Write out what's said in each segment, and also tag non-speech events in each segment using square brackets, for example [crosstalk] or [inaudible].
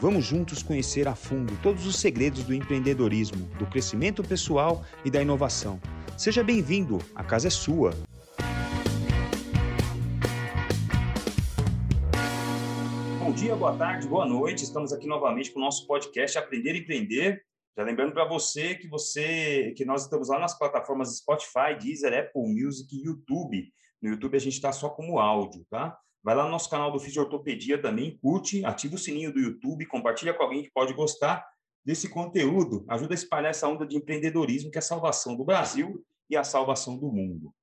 Vamos juntos conhecer a fundo todos os segredos do empreendedorismo, do crescimento pessoal e da inovação. Seja bem-vindo, a casa é sua. Bom dia, boa tarde, boa noite. Estamos aqui novamente com o nosso podcast Aprender e Empreender. Já lembrando para você que você que nós estamos lá nas plataformas Spotify, Deezer, Apple Music e YouTube. No YouTube a gente está só como áudio, tá? Vai lá no nosso canal do Fisiortopedia também, curte, ativa o sininho do YouTube, compartilha com alguém que pode gostar desse conteúdo. Ajuda a espalhar essa onda de empreendedorismo que é a salvação do Brasil e a salvação do mundo.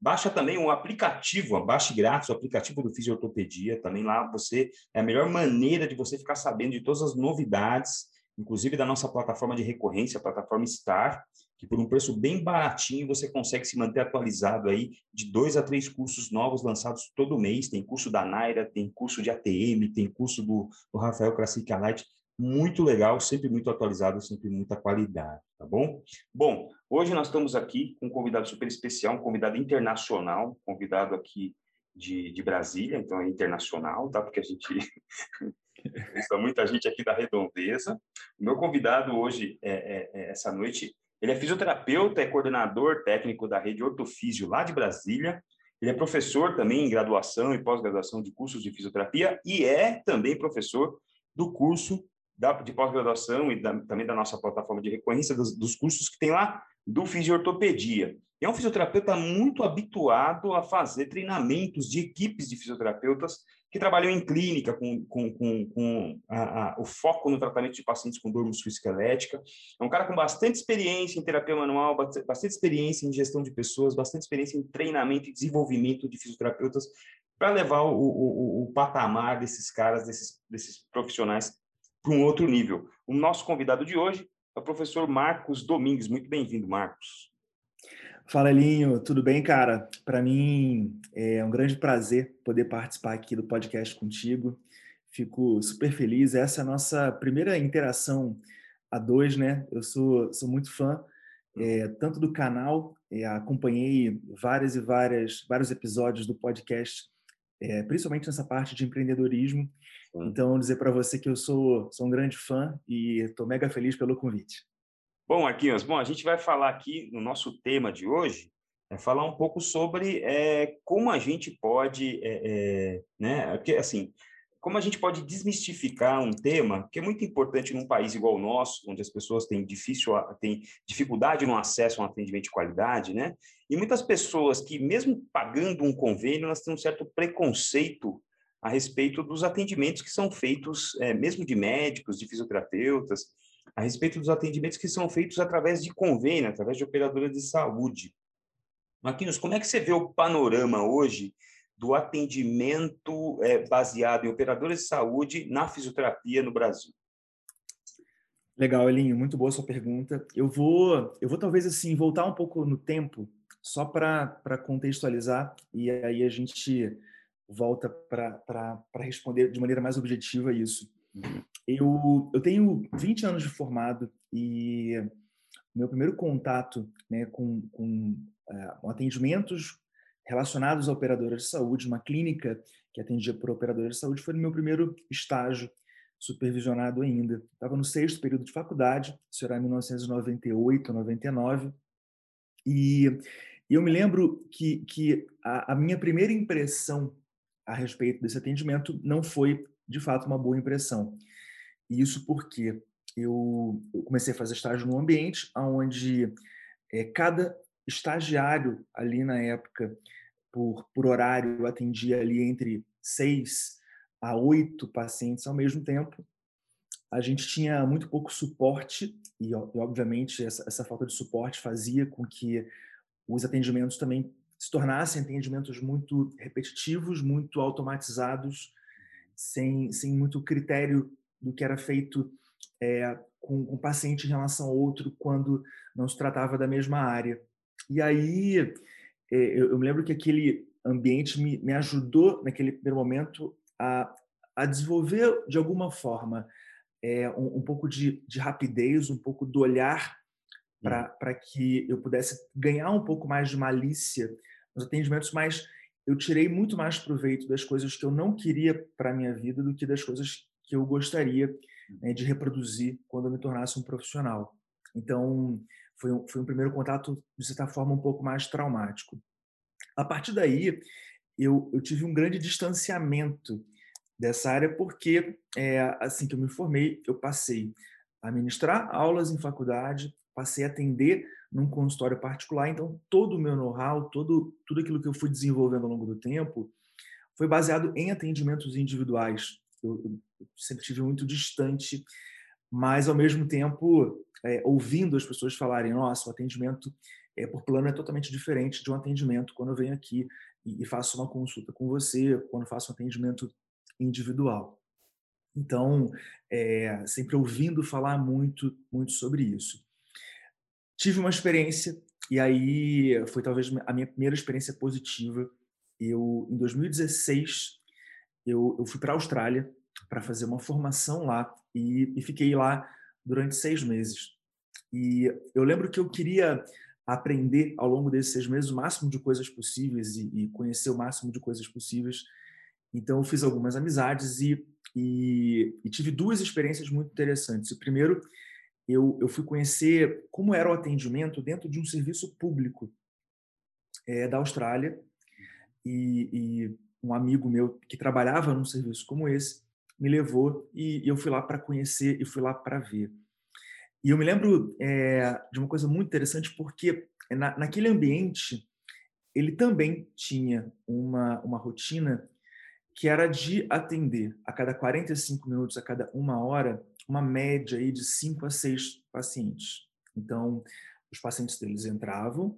Baixa também um aplicativo, baixe grátis o aplicativo do Fisiortopedia. Também lá você é a melhor maneira de você ficar sabendo de todas as novidades, inclusive da nossa plataforma de recorrência, a plataforma Star, que por um preço bem baratinho você consegue se manter atualizado aí de dois a três cursos novos lançados todo mês. Tem curso da Naira, tem curso de ATM, tem curso do, do Rafael Krasik Light. Muito legal, sempre muito atualizado, sempre muita qualidade, tá bom? Bom, hoje nós estamos aqui com um convidado super especial, um convidado internacional, convidado aqui de, de Brasília, então é internacional, tá? Porque a gente [laughs] Está muita gente aqui da Redondeza. O meu convidado hoje, é, é, é, essa noite, ele é fisioterapeuta, é coordenador técnico da rede Ortofísio lá de Brasília. Ele é professor também em graduação e pós-graduação de cursos de fisioterapia e é também professor do curso da, de pós-graduação e da, também da nossa plataforma de recorrência dos, dos cursos que tem lá do fisiortopedia. É um fisioterapeuta muito habituado a fazer treinamentos de equipes de fisioterapeutas que trabalham em clínica com, com, com, com a, a, o foco no tratamento de pacientes com dor musculoesquelética. É um cara com bastante experiência em terapia manual, bastante experiência em gestão de pessoas, bastante experiência em treinamento e desenvolvimento de fisioterapeutas para levar o, o, o, patamar desses caras, desses, desses profissionais, para um outro nível. O nosso convidado de hoje é o professor Marcos Domingues. Muito bem-vindo, Marcos. Fala, Elinho, tudo bem, cara? Para mim é um grande prazer poder participar aqui do podcast contigo. Fico super feliz. Essa é a nossa primeira interação a dois, né? Eu sou, sou muito fã é, tanto do canal, é, acompanhei várias e várias vários episódios do podcast, é, principalmente nessa parte de empreendedorismo. Então, dizer para você que eu sou, sou um grande fã e estou mega feliz pelo convite. Bom, Marquinhos, bom, a gente vai falar aqui no nosso tema de hoje, é falar um pouco sobre é, como a gente pode, é, é, né, assim, como a gente pode desmistificar um tema que é muito importante num país igual o nosso, onde as pessoas têm, difícil, têm dificuldade no acesso a um atendimento de qualidade, né? E muitas pessoas que, mesmo pagando um convênio, elas têm um certo preconceito a respeito dos atendimentos que são feitos, é, mesmo de médicos, de fisioterapeutas, a respeito dos atendimentos que são feitos através de convênio, através de operadoras de saúde. Marquinhos, como é que você vê o panorama hoje do atendimento é, baseado em operadoras de saúde na fisioterapia no Brasil? Legal, Elinho, muito boa sua pergunta. Eu vou, eu vou talvez assim voltar um pouco no tempo, só para contextualizar e aí a gente volta para responder de maneira mais objetiva isso. Eu, eu tenho 20 anos de formado e meu primeiro contato né, com, com uh, atendimentos relacionados a operadoras de saúde, uma clínica que atendia por operadoras de saúde, foi no meu primeiro estágio supervisionado ainda. Estava no sexto período de faculdade, isso era em 1998, 99, e eu me lembro que, que a, a minha primeira impressão a respeito desse atendimento não foi, de fato, uma boa impressão. Isso porque eu, comecei a fazer estágio num ambiente onde é, cada estagiário ali na época, por, por horário, atendia ali entre seis a oito pacientes ao mesmo tempo. A gente tinha muito pouco suporte e, obviamente, essa, essa falta de suporte fazia com que os atendimentos também se tornassem atendimentos muito repetitivos, muito automatizados, sem, sem muito critério do que era feito é, com um paciente em relação ao outro quando não se tratava da mesma área. E aí é, eu, eu me lembro que aquele ambiente me, me ajudou naquele primeiro momento a, a desenvolver de alguma forma é, um, um, pouco de, de, rapidez, um pouco do olhar para hum. que eu pudesse ganhar um pouco mais de malícia nos atendimentos, mas eu tirei muito mais proveito das coisas que eu não queria para a minha vida do que das coisas que eu gostaria né, de reproduzir quando eu me tornasse um profissional. Então, foi um, foi um primeiro contato, de certa forma, um pouco mais traumático. A partir daí, eu, eu tive um grande distanciamento dessa área, porque é, assim que eu me formei, eu passei a ministrar aulas em faculdade, passei a atender num consultório particular, então todo o meu know-how, todo, tudo aquilo que eu fui desenvolvendo ao longo do tempo, foi baseado em atendimentos individuais. Eu, eu sempre tive muito distante, mas ao mesmo tempo é, ouvindo as pessoas falarem: nossa, o atendimento é, por plano é totalmente diferente de um atendimento quando eu venho aqui e, e faço uma consulta com você, quando faço um atendimento individual. Então, é, sempre ouvindo falar muito, muito sobre isso. Tive uma experiência, e aí foi talvez a minha primeira experiência positiva. Eu, em 2016, eu, eu fui para a Austrália para fazer uma formação lá e, e fiquei lá durante seis meses. E eu lembro que eu queria aprender ao longo desses seis meses o máximo de coisas possíveis e, e conhecer o máximo de coisas possíveis. Então, eu fiz algumas amizades e, e, e tive duas experiências muito interessantes. O primeiro, eu, eu fui conhecer como era o atendimento dentro de um serviço público é, da Austrália. E, e, um amigo meu que trabalhava num serviço como esse me levou e, e eu fui lá para conhecer e fui lá para ver. E eu me lembro é, de uma coisa muito interessante, porque na, naquele ambiente ele também tinha uma, uma rotina que era de atender a cada 45 minutos, a cada uma hora, uma média aí de 5 a 6 pacientes. Então, os pacientes deles entravam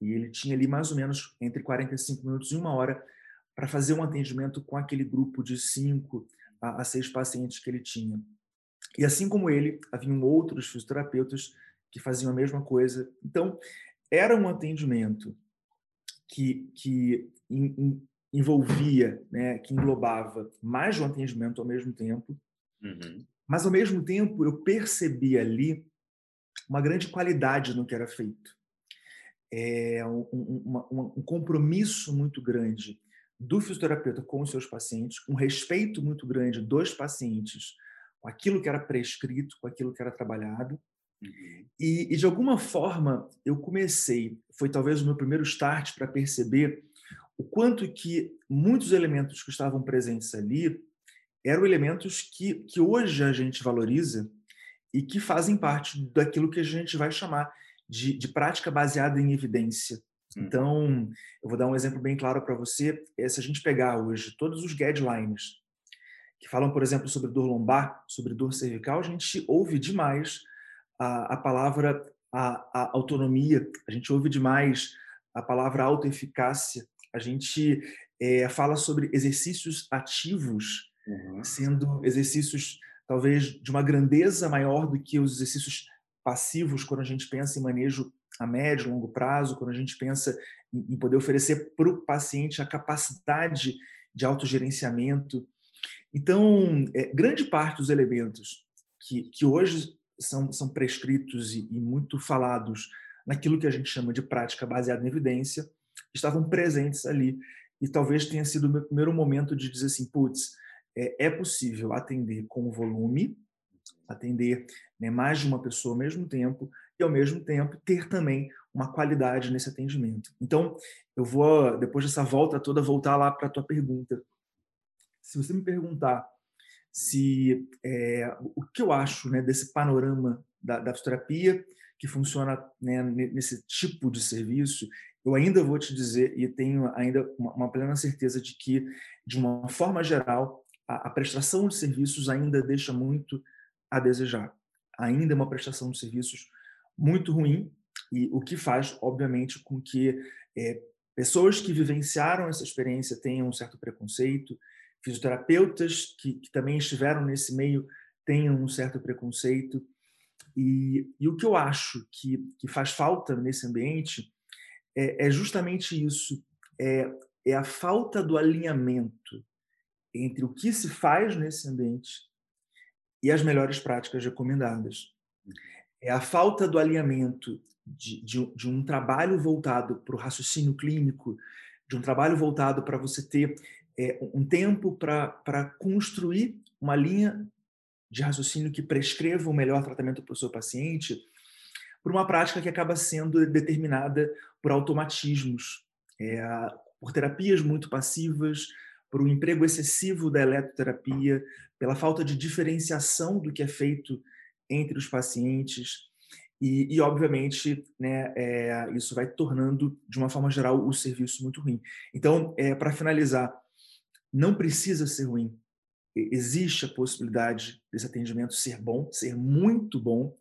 e ele tinha ali mais ou menos entre 45 minutos e uma hora para fazer um atendimento com aquele grupo de 5 a, a 6 pacientes que ele tinha. E assim como ele, haviam outros fisioterapeutas que faziam a mesma coisa. Então, era um atendimento que, que in, in, envolvia, né, que englobava mais de um atendimento ao mesmo tempo, uhum. Mas ao mesmo tempo eu percebi ali uma grande qualidade no que era feito. É um, um, um compromisso muito grande do fisioterapeuta com os seus pacientes, um respeito muito grande dos pacientes com aquilo que era prescrito, com aquilo que era trabalhado. Uhum. E, e, de alguma forma, eu comecei, foi talvez o meu primeiro start para perceber o quanto que muitos elementos que estavam presentes ali eram elementos que, que hoje a gente valoriza e que fazem parte daquilo que a gente vai chamar de, de prática baseada em evidência. Então, eu vou dar um exemplo bem claro para você. É, se a gente pegar hoje todos os guidelines que falam, por exemplo, sobre dor lombar, sobre dor cervical, a gente ouve demais a, a palavra a, a autonomia, a gente ouve demais a palavra autoeficácia, a gente é, fala sobre exercícios ativos, uhum. sendo exercícios talvez de uma grandeza maior do que os exercícios passivos quando a gente pensa em manejo a médio, longo prazo, quando a gente pensa em poder oferecer para o paciente a capacidade de autogerenciamento, então, é, grande parte dos elementos que, que hoje são, são prescritos e, e, muito falados naquilo que a gente chama de prática baseada em evidência estavam presentes ali. E talvez tenha sido o meu primeiro momento de dizer assim: putz, é, é possível atender com volume, atender né, mais de uma pessoa ao mesmo tempo e, ao mesmo tempo, ter também uma qualidade nesse atendimento. Então, eu vou, depois dessa volta toda, voltar lá para a tua pergunta se você me perguntar se é, o que eu acho né, desse panorama da, da fisioterapia que funciona né, nesse tipo de serviço, eu ainda vou te dizer e tenho ainda uma, uma plena certeza de que, de uma forma geral, a, a, prestação de serviços ainda deixa muito a desejar. Ainda é uma prestação de serviços muito ruim e o que faz, obviamente, com que é, pessoas que vivenciaram essa experiência tenham um certo preconceito, fisioterapeutas que, que também estiveram nesse meio tenham um certo preconceito. E, e o que eu acho que, que faz falta nesse ambiente é, é justamente isso. É, é a falta do alinhamento entre o que se faz nesse ambiente e as melhores práticas recomendadas. É a falta do alinhamento de, de, de um trabalho voltado para o raciocínio clínico, de um trabalho voltado para você ter é, um tempo para construir uma linha de raciocínio que prescreva o melhor tratamento para o seu paciente, por uma prática que acaba sendo determinada por automatismos, é, por terapias muito passivas, por um emprego excessivo da eletroterapia, pela falta de diferenciação do que é feito entre os pacientes. E, e obviamente, né, é, isso vai tornando, de uma forma geral, o serviço muito ruim. Então, é, para finalizar, não precisa ser ruim. Existe a possibilidade desse atendimento ser bom, ser muito bom,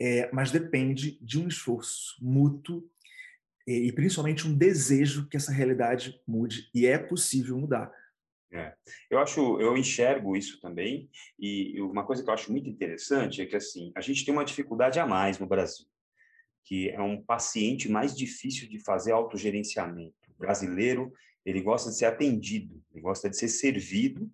é, mas depende de um esforço mútuo e, e principalmente um desejo que essa realidade mude. E é possível mudar. É. Eu acho, eu enxergo isso também, e uma coisa que eu acho muito interessante é que assim a gente tem uma dificuldade a mais no Brasil, que é um paciente mais difícil de fazer autogerenciamento. O brasileiro ele gosta de ser atendido, ele gosta de ser servido,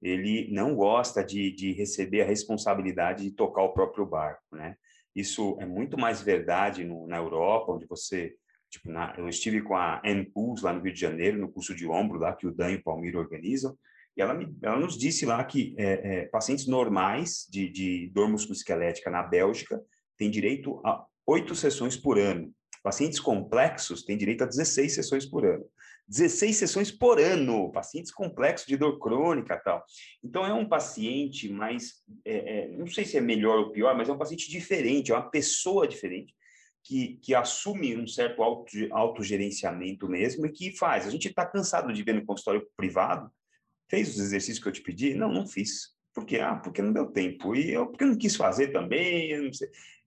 ele não gosta de, de receber a responsabilidade de tocar o próprio barco, né? Isso é muito mais verdade no, na Europa, onde você Tipo, na, eu estive com a Anne Pools lá no Rio de Janeiro, no curso de ombro lá que o Dan e o Palmiro organizam, e ela, me, ela nos disse lá que é, é, pacientes normais de, de dor musculoesquelética na Bélgica têm direito a oito sessões por ano. Pacientes complexos têm direito a 16 sessões por ano. 16 sessões por ano, pacientes complexos de dor crônica tal. Então, é um paciente mais, é, é, não sei se é melhor ou pior, mas é um paciente diferente, é uma pessoa diferente, que, que assume um certo auto, autogerenciamento mesmo e que faz. A gente está cansado de ver no consultório privado, fez os exercícios que eu te pedi? Não, não fiz. Por quê? Ah, porque não deu tempo. E eu porque não quis fazer também.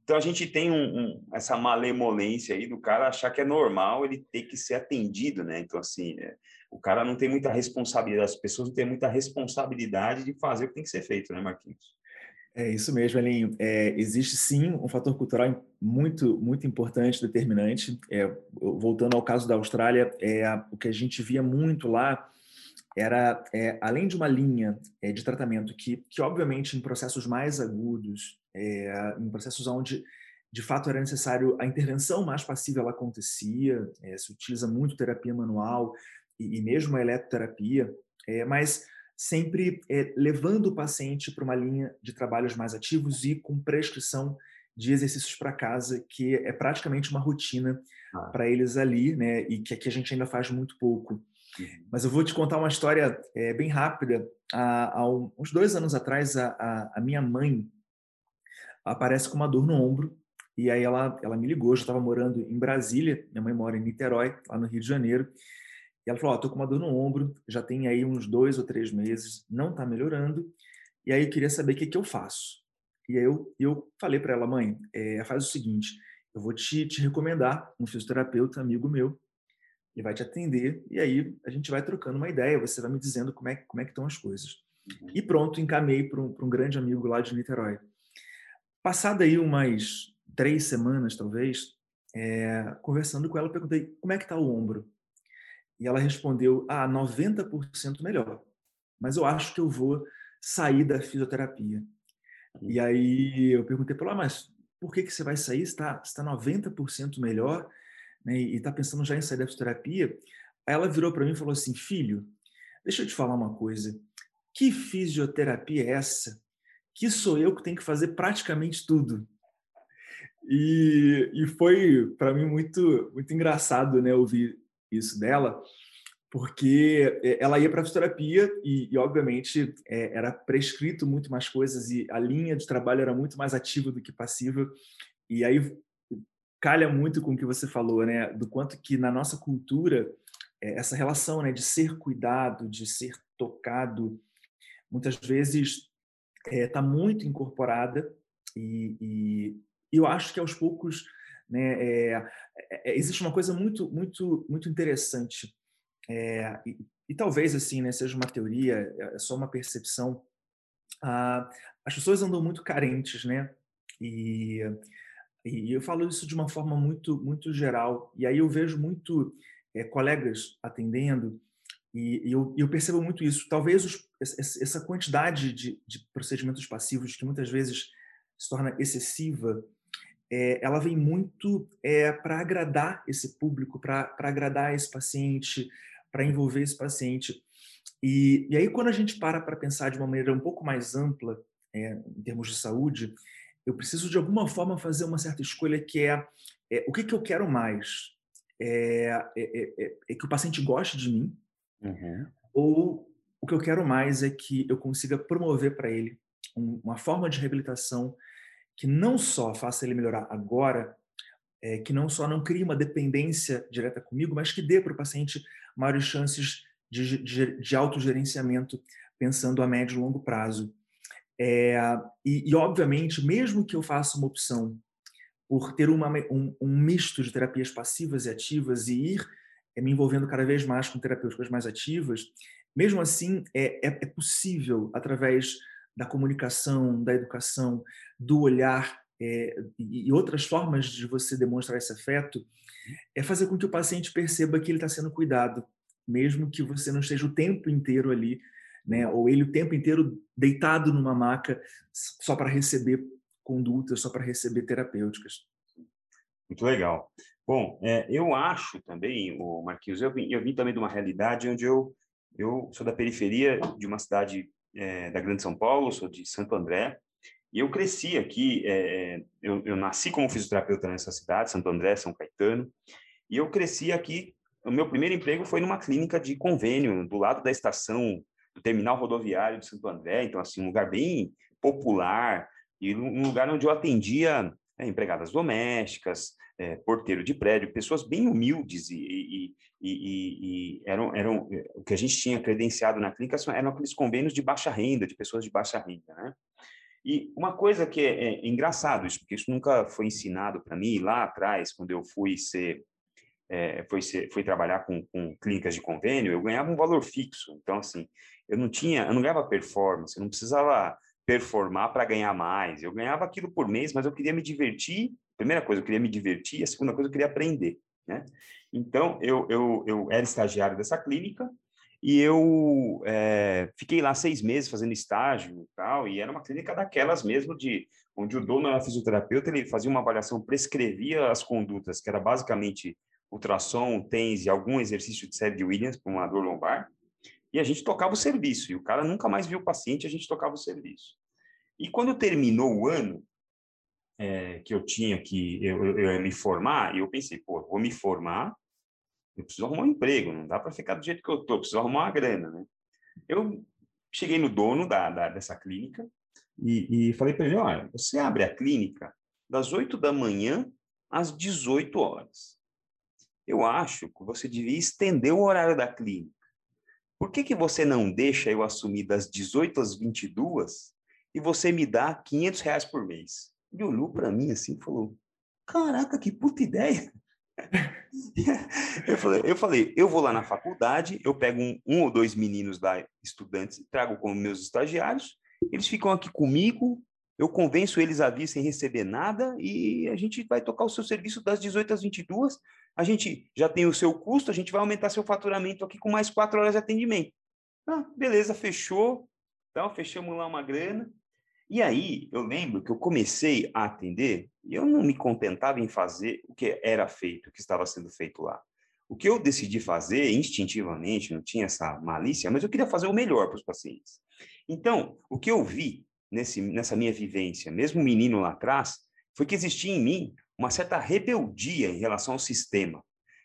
Então a gente tem um, um, essa malemolência aí do cara achar que é normal ele ter que ser atendido, né? Então, assim, é, o cara não tem muita responsabilidade, as pessoas não têm muita responsabilidade de fazer o que tem que ser feito, né, Marquinhos? É isso mesmo, Elinho. É, existe sim um fator cultural muito, muito importante, determinante. É, voltando ao caso da Austrália, é, o que a gente via muito lá era, é, além de uma linha é, de tratamento que, que, obviamente, em processos mais agudos, é, em processos onde de fato era necessário a intervenção mais passiva, ela acontecia, se utiliza muito terapia manual e, e mesmo a eletroterapia, mas sempre é, levando o paciente para uma linha de trabalhos mais ativos e com prescrição de exercícios para casa, que é praticamente uma rotina ah. para eles ali, né? E que aqui a gente ainda faz muito pouco. Uhum. Mas eu vou te contar uma história é, bem rápida. Há, há, uns dois anos atrás, a, a, a, minha mãe aparece com uma dor no ombro e aí ela, ela me ligou. Eu estava morando em Brasília, minha mãe mora em Niterói, lá no Rio de Janeiro. E ela falou: oh, tô com uma dor no ombro, já tem aí uns dois ou três meses, não está melhorando. E aí eu queria saber o que, que eu faço. E aí eu, eu falei para ela, mãe, é, faz o seguinte: eu vou te, te recomendar um fisioterapeuta, amigo meu, ele vai te atender e aí a gente vai trocando uma ideia, você vai me dizendo como é, como é que estão as coisas. Uhum. E pronto, encaminhei para um, um grande amigo lá de Niterói. Passada aí umas três semanas, talvez, é, conversando com ela, perguntei como é que está o ombro. E ela respondeu: Ah, 90% melhor. Mas eu acho que eu vou sair da fisioterapia. E aí eu perguntei para ela: Mas por que, que você vai sair? Está tá 90% melhor né, e está pensando já em sair da fisioterapia? Aí ela virou para mim e falou assim: Filho, deixa eu te falar uma coisa. Que fisioterapia é essa? Que sou eu que tenho que fazer praticamente tudo. E, e foi para mim muito muito engraçado né ouvir isso dela, porque eh, ela ia para a fisioterapia e, e obviamente, é, era prescrito muito mais coisas e a linha de trabalho era muito mais ativa do que passiva. E aí calha muito com o que você falou, né? Do quanto que na nossa cultura é, essa relação, né, de ser cuidado, de ser tocado, muitas vezes está é, tá muito incorporada e, e, eu acho que aos poucos né? É, é, existe uma coisa muito, muito, muito interessante é, e, e, talvez assim, né, seja uma teoria, é, é só uma percepção. Ah, as pessoas andam muito carentes, né? E E eu falo isso de uma forma muito, muito geral. E aí eu vejo muito é, colegas atendendo e, e eu, eu, percebo muito isso. Talvez os, essa quantidade de, de, procedimentos passivos que muitas vezes se torna excessiva, é, ela vem muito é, para agradar esse público, para agradar esse paciente, para envolver esse paciente. E, e, aí, quando a gente para para pensar de uma maneira um pouco mais ampla, é, em termos de saúde, eu preciso de alguma forma fazer uma certa escolha que é, é o que, que eu quero mais? É, é, é, é que o paciente goste de mim, uhum. ou o que eu quero mais é que eu consiga promover para ele uma forma de reabilitação que não só faça ele melhorar agora, é, que não só não crie uma dependência direta comigo, mas que dê para o paciente maiores chances de, de, de autogerenciamento pensando a médio e longo prazo. É, e, e, obviamente, mesmo que eu faça uma opção por ter uma, um, um, misto de terapias passivas e ativas e ir é, me envolvendo cada vez mais com terapêuticas mais ativas, mesmo assim, é, é, é possível, através da comunicação, da educação, do olhar é, e outras formas de você demonstrar esse afeto, é fazer com que o paciente perceba que ele está sendo cuidado, mesmo que você não esteja o tempo inteiro ali né? Ou ele o tempo inteiro deitado numa maca só para receber condutas, só para receber terapêuticas. Muito legal. Bom, é, eu acho também, o Marquinhos, eu vim, eu vim também de uma realidade onde eu eu sou da periferia de uma cidade é, da Grande São Paulo, sou de Santo André, e eu cresci aqui, é, eu, eu, nasci como fisioterapeuta nessa cidade, Santo André, São Caetano, e eu cresci aqui, o meu primeiro emprego foi numa clínica de convênio, do lado da estação do terminal rodoviário de Santo André, então, assim, um lugar bem popular, e um lugar onde eu atendia é, empregadas domésticas, é, porteiro de prédio, pessoas bem humildes e, e, e, e, eram, eram o que a gente tinha credenciado na clínica eram aqueles convênios de baixa renda, de pessoas de baixa renda, né? E uma coisa que é, é engraçado isso, porque isso nunca foi ensinado para mim lá atrás, quando eu fui ser é, foi, ser, foi trabalhar com, com clínicas de convênio, eu ganhava um valor fixo. Então, assim, eu não tinha, eu não ganhava performance, eu não precisava performar para ganhar mais. Eu ganhava aquilo por mês, mas eu queria me divertir. Primeira coisa, eu queria me divertir. A segunda coisa, eu queria aprender, né? Então, eu, eu, eu era estagiário dessa clínica e eu é, fiquei lá seis meses fazendo estágio e tal, e era uma clínica daquelas mesmo de onde o dono era fisioterapeuta, ele fazia uma avaliação, prescrevia as condutas, que era basicamente ultrassom, TENS e algum exercício de série de Williams para uma dor lombar, e a gente tocava o serviço, e o cara nunca mais viu o paciente, a gente tocava o serviço. E quando terminou o ano, é, que eu tinha que eu, eu, eu, me formar, eu pensei, pô, vou me formar, eu preciso arrumar um emprego, não dá para ficar do jeito que eu tô, preciso arrumar uma grana, né? Eu cheguei no dono da, da dessa clínica e, e falei para ele, olha, você abre a clínica das 8 da manhã às 18 horas. Eu acho que você devia estender o horário da clínica por que, que você não deixa eu assumir das 18 às 22 e você me dá 500 reais por mês? Ele olhou para mim assim e falou, caraca, que puta ideia! [laughs] eu, falei, eu falei, eu vou lá na faculdade, eu pego um, um ou dois meninos lá, estudantes, trago como meus estagiários, eles ficam aqui comigo, eu convenço eles a vir sem receber nada e a gente vai tocar o seu serviço das 18 às 22 a gente já tem o seu custo, a gente vai aumentar seu faturamento aqui com mais quatro horas de atendimento. Ah, beleza, fechou. Então, fechamos lá uma grana. E aí, eu lembro que eu comecei a atender e eu não me contentava em fazer o que era feito, o que estava sendo feito lá. O que eu decidi fazer instintivamente, não tinha essa malícia, mas eu queria fazer o melhor para os pacientes. Então, o que eu vi nesse, nessa minha vivência, mesmo menino lá atrás, foi que existia em mim uma certa rebeldia em relação ao sistema.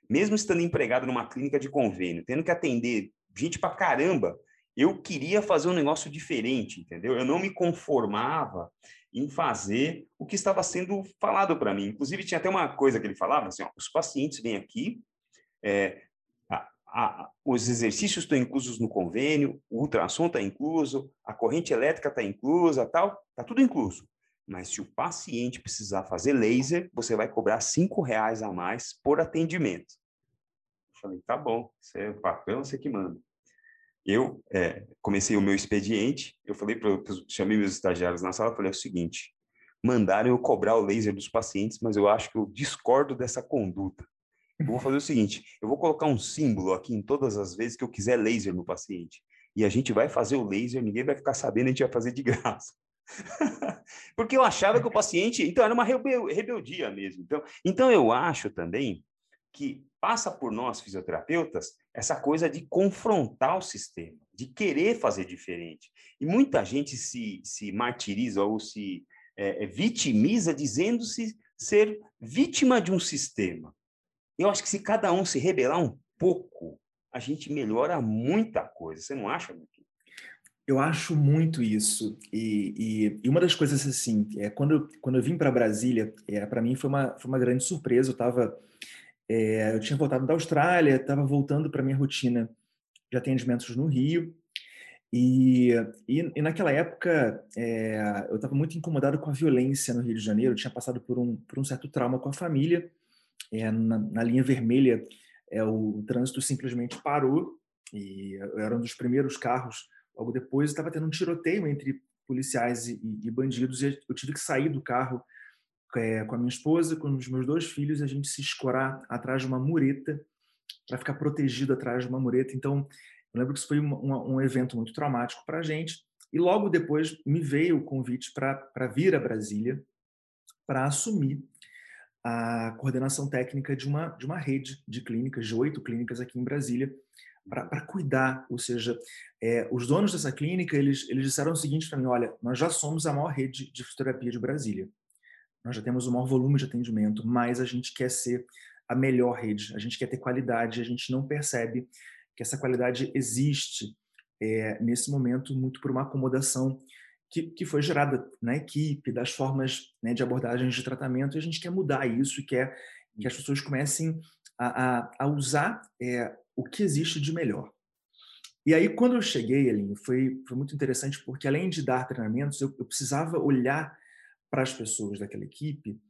Mesmo estando empregado numa clínica de convênio, tendo que atender gente pra caramba, eu queria fazer um negócio diferente, entendeu? Eu não me conformava em fazer o que estava sendo falado para mim. Inclusive, tinha até uma coisa que ele falava, assim, ó, os pacientes vêm aqui, é, a, a, os exercícios estão inclusos no convênio, o ultrassom está incluso, a corrente elétrica está inclusa, tal, está tudo incluso. Mas se o paciente precisar fazer laser, você vai cobrar cinco reais a mais por atendimento. Eu falei, tá bom, você é patrão, você que manda. Eu é, comecei o meu expediente, eu falei para chamei meus estagiários na sala, falei é o seguinte: mandaram eu cobrar o laser dos pacientes, mas eu acho que eu discordo dessa conduta. Eu vou fazer o seguinte: eu vou colocar um símbolo aqui em todas as vezes que eu quiser laser no paciente. E a gente vai fazer o laser, ninguém vai ficar sabendo, a gente vai fazer de graça. [laughs] Porque eu achava que o paciente. Então, era uma rebel, rebeldia mesmo. Então, então, eu acho também que passa por nós, fisioterapeutas, essa coisa de confrontar o sistema, de querer fazer diferente. E muita gente se, se martiriza ou se é, vitimiza dizendo-se ser vítima de um sistema. Eu acho que se cada um se rebelar um pouco, a gente melhora muita coisa. Você não acha, Luque? Eu acho muito isso. E, e, e, uma das coisas, assim, é, quando, quando eu vim para Brasília, é, para mim foi uma, foi uma grande surpresa. Eu estava. É, eu tinha voltado da Austrália, estava voltando para minha rotina de atendimentos no Rio. E, e, e naquela época, é, eu estava muito incomodado com a violência no Rio de Janeiro. Eu tinha passado por um, por um certo trauma com a família. É, na, na linha vermelha, é, o trânsito simplesmente parou e eu era um dos primeiros carros. Logo depois estava tendo um tiroteio entre policiais e, e, bandidos e eu tive que sair do carro é, com a minha esposa, com os meus dois filhos, a gente se escorar atrás de uma mureta para ficar protegido atrás de uma mureta. Então, eu lembro que isso foi um, um, um evento muito traumático para a gente. E logo depois me veio o convite para vir a Brasília para assumir a coordenação técnica de uma, de uma rede de clínicas, de oito clínicas aqui em Brasília, para cuidar. Ou seja, é, os donos dessa clínica, eles, eles disseram o seguinte para mim, olha, nós já somos a maior rede de fisioterapia de Brasília. Nós já temos o maior volume de atendimento, mas a gente quer ser a melhor rede, a gente quer ter qualidade, a gente não percebe que essa qualidade existe é, nesse momento muito por uma acomodação que, que foi gerada na equipe, das formas né, de abordagens de tratamento, e a gente quer mudar isso e quer que as pessoas comecem a, a, a usar é, o que existe de melhor. E aí, quando eu cheguei, ali, foi, foi muito interessante, porque além de dar treinamentos, eu, eu precisava olhar para as pessoas daquela equipe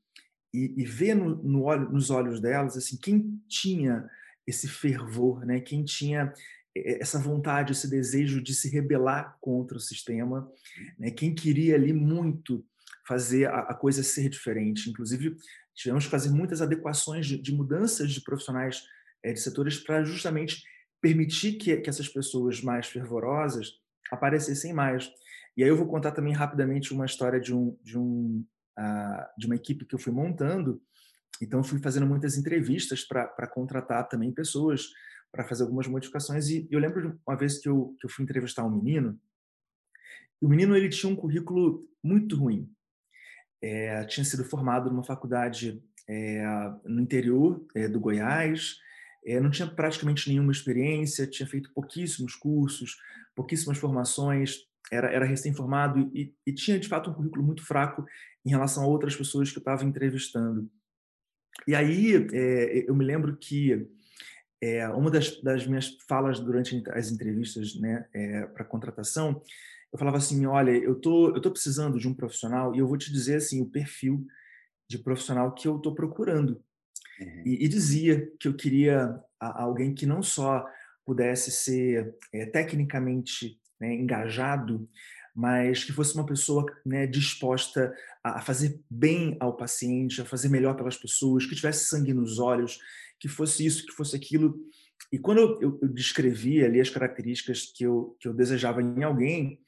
e, e ver no, no olho, nos olhos delas assim quem tinha esse fervor, né? quem tinha essa vontade, esse desejo de se rebelar contra o sistema, né? quem queria ali muito fazer a, a, coisa ser diferente. Inclusive, tivemos que fazer muitas adequações de, de mudanças de profissionais é, de setores para justamente permitir que, que essas pessoas mais fervorosas aparecessem mais. E aí eu vou contar também rapidamente uma história de, um, de, um, uh, de uma equipe que eu fui montando. Então, eu fui fazendo muitas entrevistas para contratar também pessoas para fazer algumas modificações. E eu lembro de uma vez que eu, que eu fui entrevistar um menino, e o menino ele tinha um currículo muito ruim. É, tinha sido formado numa faculdade é, no interior é, do Goiás, é, não tinha praticamente nenhuma experiência, tinha feito pouquíssimos cursos, pouquíssimas formações, era, era recém-formado e, e, tinha de fato um currículo muito fraco em relação a outras pessoas que eu estava entrevistando. E aí é, eu me lembro que é, uma das, das, minhas falas durante as entrevistas né, é, para contratação, eu falava assim, olha, eu tô, eu tô precisando de um profissional e eu vou te dizer assim o perfil de profissional que eu estou procurando. Uhum. E, e, dizia que eu queria alguém que não só pudesse ser é, tecnicamente né, engajado, mas que fosse uma pessoa né, disposta a fazer bem ao paciente, a fazer melhor pelas pessoas, que tivesse sangue nos olhos, que fosse isso, que fosse aquilo. E quando eu, eu descrevi ali as características que eu, que eu desejava em alguém,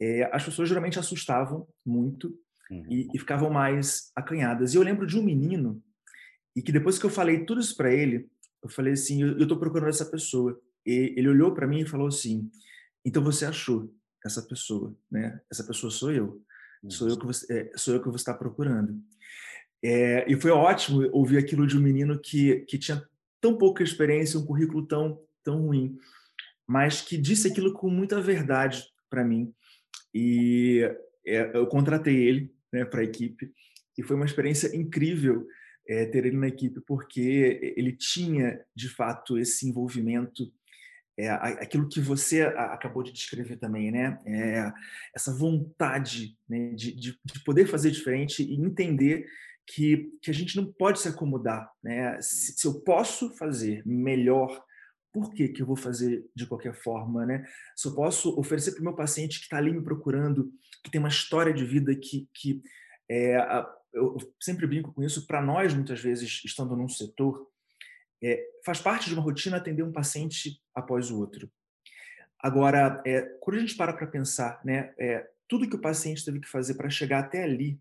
é, as pessoas geralmente assustavam muito uhum. e, e, ficavam mais acanhadas. E eu lembro de um menino, e que depois que eu falei tudo isso para ele, eu falei assim: eu estou procurando essa pessoa. E ele olhou para mim e falou assim: então você achou essa pessoa, né? Essa pessoa sou eu. Sou eu que você, é, sou eu que você está procurando. É, e foi ótimo ouvir aquilo de um menino que, que tinha tão pouca experiência, um currículo tão, tão ruim, mas que disse aquilo com muita verdade para mim. E é, eu contratei ele né, para a equipe e foi uma experiência incrível é, ter ele na equipe, porque ele tinha, de fato, esse envolvimento é, aquilo que você acabou de descrever também, né? É, essa vontade né, de, de, de, poder fazer diferente e entender que, que a gente não pode se acomodar. Né? Se, se eu posso fazer melhor, por que, que eu vou fazer de qualquer forma? Né? Se eu posso oferecer para o meu paciente que está ali me procurando, que tem uma história de vida que, que É, eu sempre brinco com isso, para nós, muitas vezes, estando num setor, é, faz parte de uma rotina atender um paciente após o outro. Agora, é, quando a gente para para pensar, né, é, tudo que o paciente teve que fazer para chegar até ali,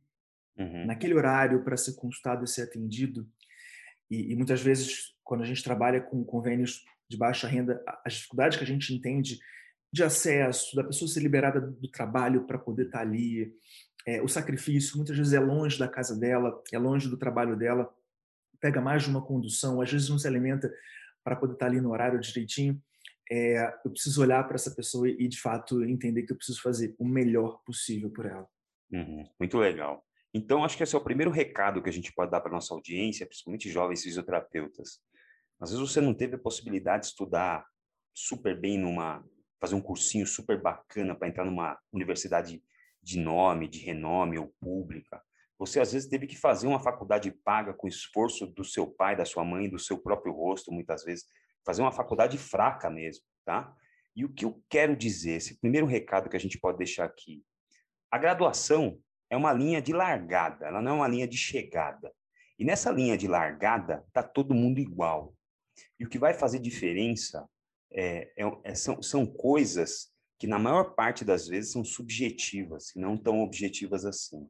uhum. naquele horário, para ser consultado e ser atendido, e, e, muitas vezes, quando a gente trabalha com convênios de baixa renda, as dificuldades que a gente entende de acesso, da pessoa ser liberada do trabalho para poder estar tá ali, é, o sacrifício, muitas vezes é longe da casa dela, é longe do trabalho dela, pega mais de uma condução, às vezes não se alimenta para poder estar ali no horário direitinho. É, eu preciso olhar para essa pessoa e, de fato, entender que eu preciso fazer o melhor possível por ela. Uhum, muito legal. Então, acho que esse é o primeiro recado que a gente pode dar para nossa audiência, principalmente jovens fisioterapeutas. Às vezes você não teve a possibilidade de estudar super bem numa fazer um cursinho super bacana para entrar numa universidade de nome, de renome ou pública. Você às vezes teve que fazer uma faculdade paga com esforço do seu pai, da sua mãe, do seu próprio rosto, muitas vezes, fazer uma faculdade fraca mesmo, tá? E o que eu quero dizer, esse primeiro recado que a gente pode deixar aqui, a graduação é uma linha de largada, ela não é uma linha de chegada. E nessa linha de largada tá todo mundo igual. E o que vai fazer diferença é, é, é, são, são coisas que, na maior parte das vezes, são subjetivas, e não tão objetivas assim.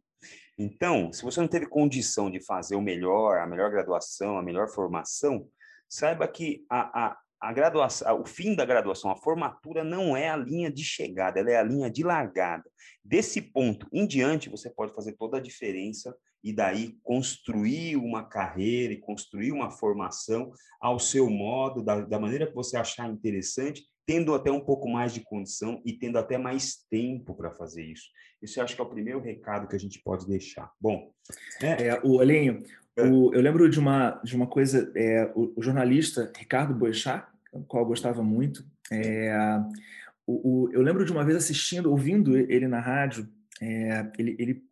Então, se você não teve condição de fazer o melhor, a melhor graduação, a melhor formação, saiba que a, a, a graduação, o fim da graduação, a formatura não é a linha de chegada, ela é a linha de largada. Desse ponto em diante, você pode fazer toda a diferença e daí construir uma carreira e construir uma formação ao seu modo, da, da maneira que você achar interessante, tendo até um pouco mais de condição e tendo até mais tempo para fazer isso. Isso eu acho que é o primeiro recado que a gente pode deixar. Bom, é, é o Alenho, é. o, eu lembro de uma de uma coisa, é, o, o, jornalista Ricardo Boechat, qual eu gostava muito, é, o, o, eu lembro de uma vez assistindo, ouvindo ele na rádio, é, ele, ele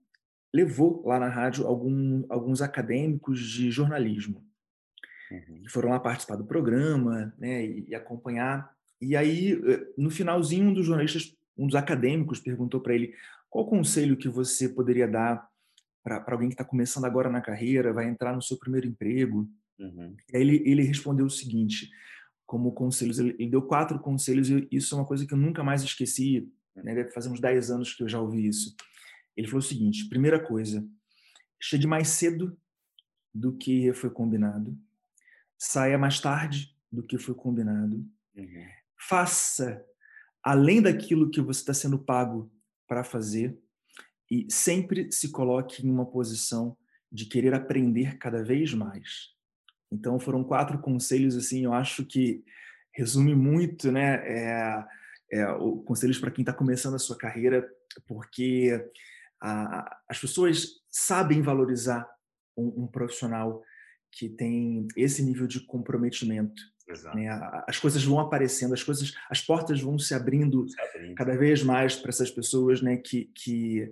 levou lá na rádio algum, alguns acadêmicos de jornalismo uhum. que foram lá participar do programa né, e, e, acompanhar. E aí, eh, no finalzinho, um dos jornalistas, um dos acadêmicos, perguntou para ele qual conselho que você poderia dar para alguém que está começando agora na carreira, vai entrar no seu primeiro emprego. Uhum. E aí ele, ele respondeu o seguinte, como conselhos, ele, ele, deu quatro conselhos e isso é uma coisa que eu nunca mais esqueci, né, deve fazer uns 10 anos que eu já ouvi isso. Ele falou o seguinte: primeira coisa, chegue mais cedo do que foi combinado, saia mais tarde do que foi combinado, uhum. Faça além daquilo que você está sendo pago para fazer e sempre se coloque em uma posição de querer aprender cada vez mais. Então foram quatro conselhos assim, eu acho que resume muito, né? É, é, conselhos para quem está começando a sua carreira, porque a, as pessoas sabem valorizar um, um, profissional que tem esse nível de comprometimento. Né? As coisas vão aparecendo, as coisas, as portas vão se abrindo, se abrindo. cada vez mais para essas pessoas, né, que, que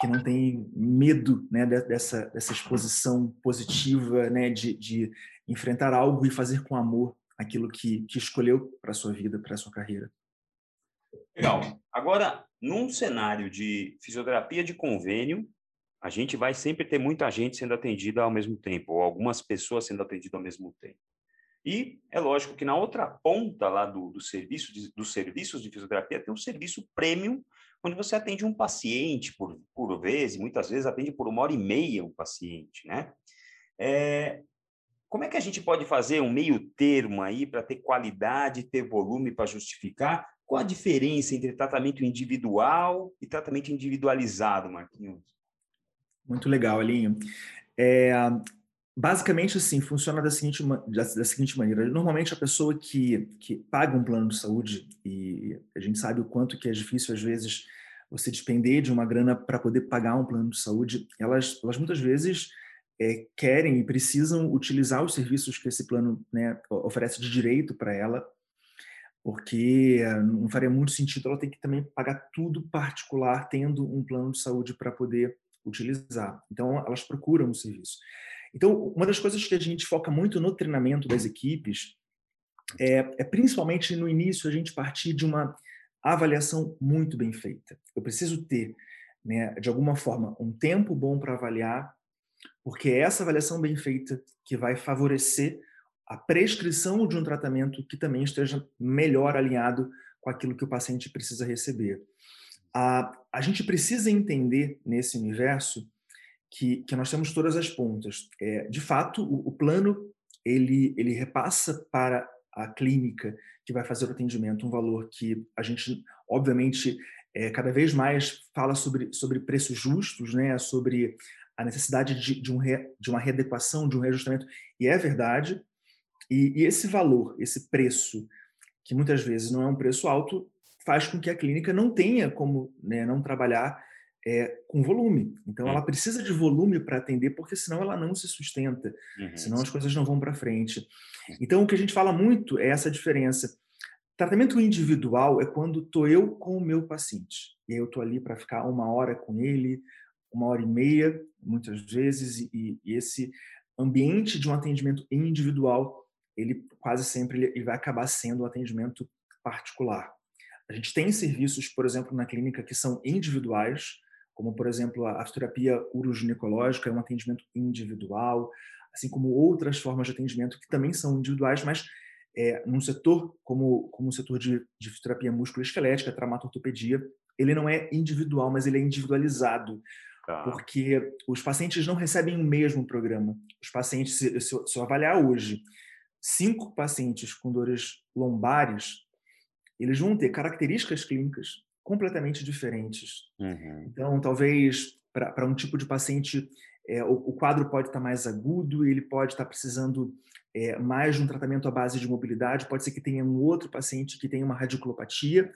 que não têm medo né, dessa, dessa exposição positiva, né, de, de enfrentar algo e fazer com amor aquilo que, que escolheu para a sua vida, para a sua carreira. Legal. Agora, num cenário de fisioterapia de convênio, a gente vai sempre ter muita gente sendo atendida ao mesmo tempo, ou algumas pessoas sendo atendidas ao mesmo tempo. E é lógico que na outra ponta lá do, do serviço de, dos serviços de fisioterapia tem um serviço premium, onde você atende um paciente por, por vez, e muitas vezes atende por uma hora e meia o paciente, né? É, como é que a gente pode fazer um meio termo aí para ter qualidade, ter volume para justificar, qual a diferença entre tratamento individual e tratamento individualizado, Marquinhos? Muito legal, Alinho. É, basicamente, assim, funciona da seguinte, da, da, seguinte maneira. Normalmente, a pessoa que, que paga um plano de saúde, e a gente sabe o quanto que é difícil, às vezes, você despender de uma grana para poder pagar um plano de saúde, elas, elas muitas vezes é, querem e precisam utilizar os serviços que esse plano né, oferece de direito para ela porque não faria muito sentido ela ter que também pagar tudo particular tendo um plano de saúde para poder utilizar. Então, elas procuram o serviço. Então, uma das coisas que a gente foca muito no treinamento das equipes é, é principalmente no início a gente partir de uma avaliação muito bem feita. Eu preciso ter né, de alguma forma, um tempo bom para avaliar, porque é essa avaliação bem feita que vai favorecer a prescrição de um tratamento que também esteja melhor alinhado com aquilo que o paciente precisa receber. A, a gente precisa entender nesse universo que, que nós temos todas as pontas. É, de fato, o, o plano ele, ele repassa para a clínica que vai fazer o atendimento um valor que a gente, obviamente, é, cada vez mais fala sobre, sobre preços justos, né? sobre a necessidade de, de, um re, de uma readequação, de um reajustamento, e é verdade, e, e, esse valor, esse preço, que muitas vezes não é um preço alto, faz com que a clínica não tenha como né, não trabalhar é, com volume. Então, ela precisa de volume para atender, porque senão ela não se sustenta, uhum. senão as coisas não vão para frente. Então, o que a gente fala muito é essa diferença. Tratamento individual é quando estou eu com o meu paciente. E eu estou ali para ficar uma hora com ele, uma hora e meia, muitas vezes, e, e esse ambiente de um atendimento individual ele quase sempre ele vai acabar sendo um atendimento particular. A gente tem serviços, por exemplo, na clínica que são individuais, como, por exemplo, a fisioterapia uroginecológica é um atendimento individual, assim como outras formas de atendimento que também são individuais, mas é, num setor como, como o setor de, de fisioterapia musculoesquelética, traumatortopedia, ele não é individual, mas ele é individualizado. Tá. Porque os pacientes não recebem o mesmo programa. Os pacientes, se, se eu avaliar hoje cinco pacientes com dores lombares, eles vão ter características clínicas completamente diferentes. Uhum. Então, talvez para um tipo de paciente, é, o, o, quadro pode estar tá mais agudo, ele pode estar tá precisando é, mais de um tratamento à base de mobilidade, pode ser que tenha um outro paciente que tenha uma radiculopatia,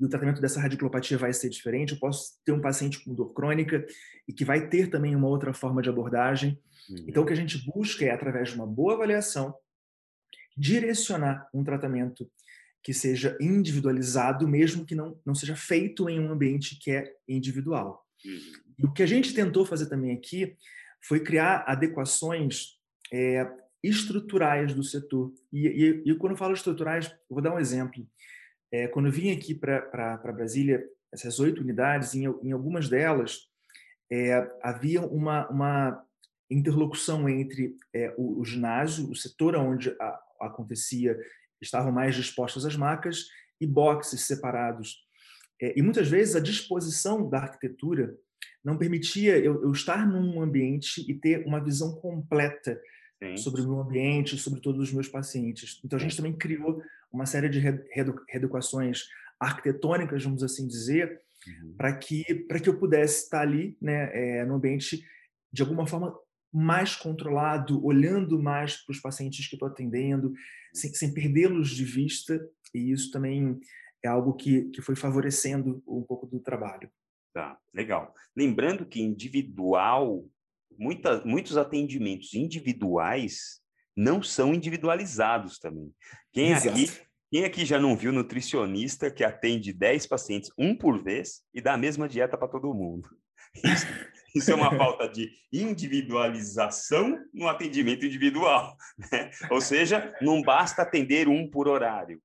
e o tratamento dessa radiculopatia vai ser diferente. Eu posso ter um paciente com dor crônica e que vai ter também uma outra forma de abordagem. Uhum. Então, o que a gente busca é, através de uma boa avaliação, direcionar um tratamento que seja individualizado, mesmo que não, não seja feito em um ambiente que é individual. Uhum. E o que a gente tentou fazer também aqui foi criar adequações é, estruturais do setor. E, e, e, quando eu falo estruturais, vou dar um exemplo. É, quando eu vim aqui para Brasília, essas oito unidades, em, em, algumas delas, é, havia uma, uma interlocução entre é, o, o, ginásio, o setor onde a, acontecia, estavam mais dispostas as macas e boxes separados. É, e muitas vezes a disposição da arquitetura não permitia eu, eu estar num ambiente e ter uma visão completa Sim. sobre o meu ambiente, sobre todos os meus pacientes. Então a gente também criou uma série de reeducações arquitetônicas, vamos assim dizer, uhum. para que para que eu pudesse estar ali, né, é, no ambiente de alguma forma mais controlado, olhando mais para os pacientes que estou atendendo, sem, sem perdê-los de vista, e isso também é algo que, que foi favorecendo um pouco do trabalho. Tá, legal. Lembrando que individual, muita, muitos atendimentos individuais não são individualizados também. Quem Exato. aqui quem aqui já não viu nutricionista que atende 10 pacientes, um por vez, e dá a mesma dieta para todo mundo? Isso, [laughs] isso é uma falta de individualização no atendimento individual. Né? Ou seja, não basta atender um por horário.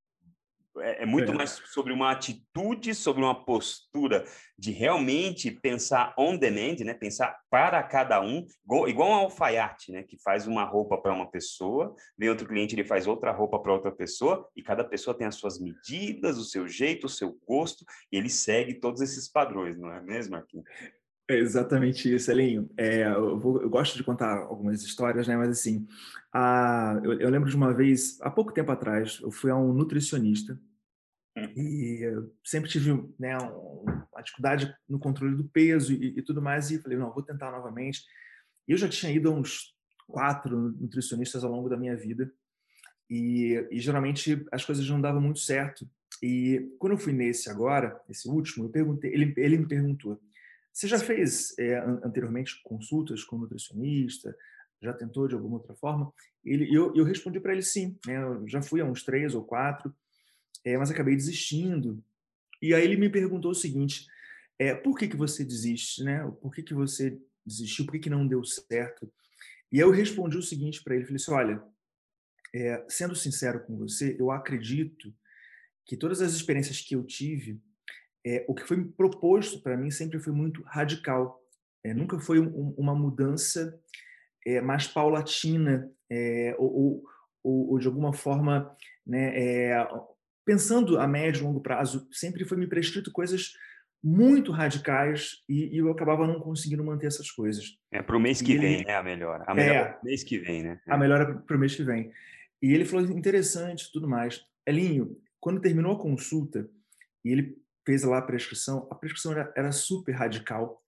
É, é muito é. mais sobre uma atitude, sobre uma postura de realmente pensar on demand, né? pensar para cada um, igual, igual um alfaiate, né? que faz uma roupa para uma pessoa, vem outro cliente, ele faz outra roupa para outra pessoa, e cada pessoa tem as suas medidas, o seu jeito, o seu gosto, e ele segue todos esses padrões, não é mesmo, Marquinhos? É exatamente isso, Elinho. É, eu, vou, eu, gosto de contar algumas histórias, né? Mas assim, a, eu, eu, lembro de uma vez, há pouco tempo atrás, eu fui a um nutricionista hum. e sempre tive né, uma dificuldade no controle do peso e, e, tudo mais, e falei, não, vou tentar novamente. E eu já tinha ido a uns quatro nutricionistas ao longo da minha vida e, e geralmente as coisas não davam muito certo. E quando eu fui nesse agora, esse último, eu perguntei, ele, ele me perguntou, você já fez é, anteriormente consultas com nutricionista? Já tentou de alguma outra forma? Ele, eu, eu respondi para ele sim. Né? Eu já fui a uns três ou quatro, é, mas acabei desistindo. E aí ele me perguntou o seguinte: é, por que, que você desiste? Né? Por que, que você desistiu? Por que, que não deu certo? E eu respondi o seguinte para ele: falei assim, olha, é, sendo sincero com você, eu acredito que todas as experiências que eu tive é, o que foi proposto para mim sempre foi muito radical. É, nunca foi um, uma mudança é, mais paulatina é, ou, ou, ou, de alguma forma, né, é, pensando a médio e longo prazo, sempre foi me prescrito coisas muito radicais e, e, eu acabava não conseguindo manter essas coisas. É para o mês que e vem, ele, né? A melhor. A melhor é, mês que vem, né? A melhor é para o mês que vem. E ele falou interessante, tudo mais. Elinho, quando terminou a consulta e ele fez lá a prescrição, a prescrição era, era super radical.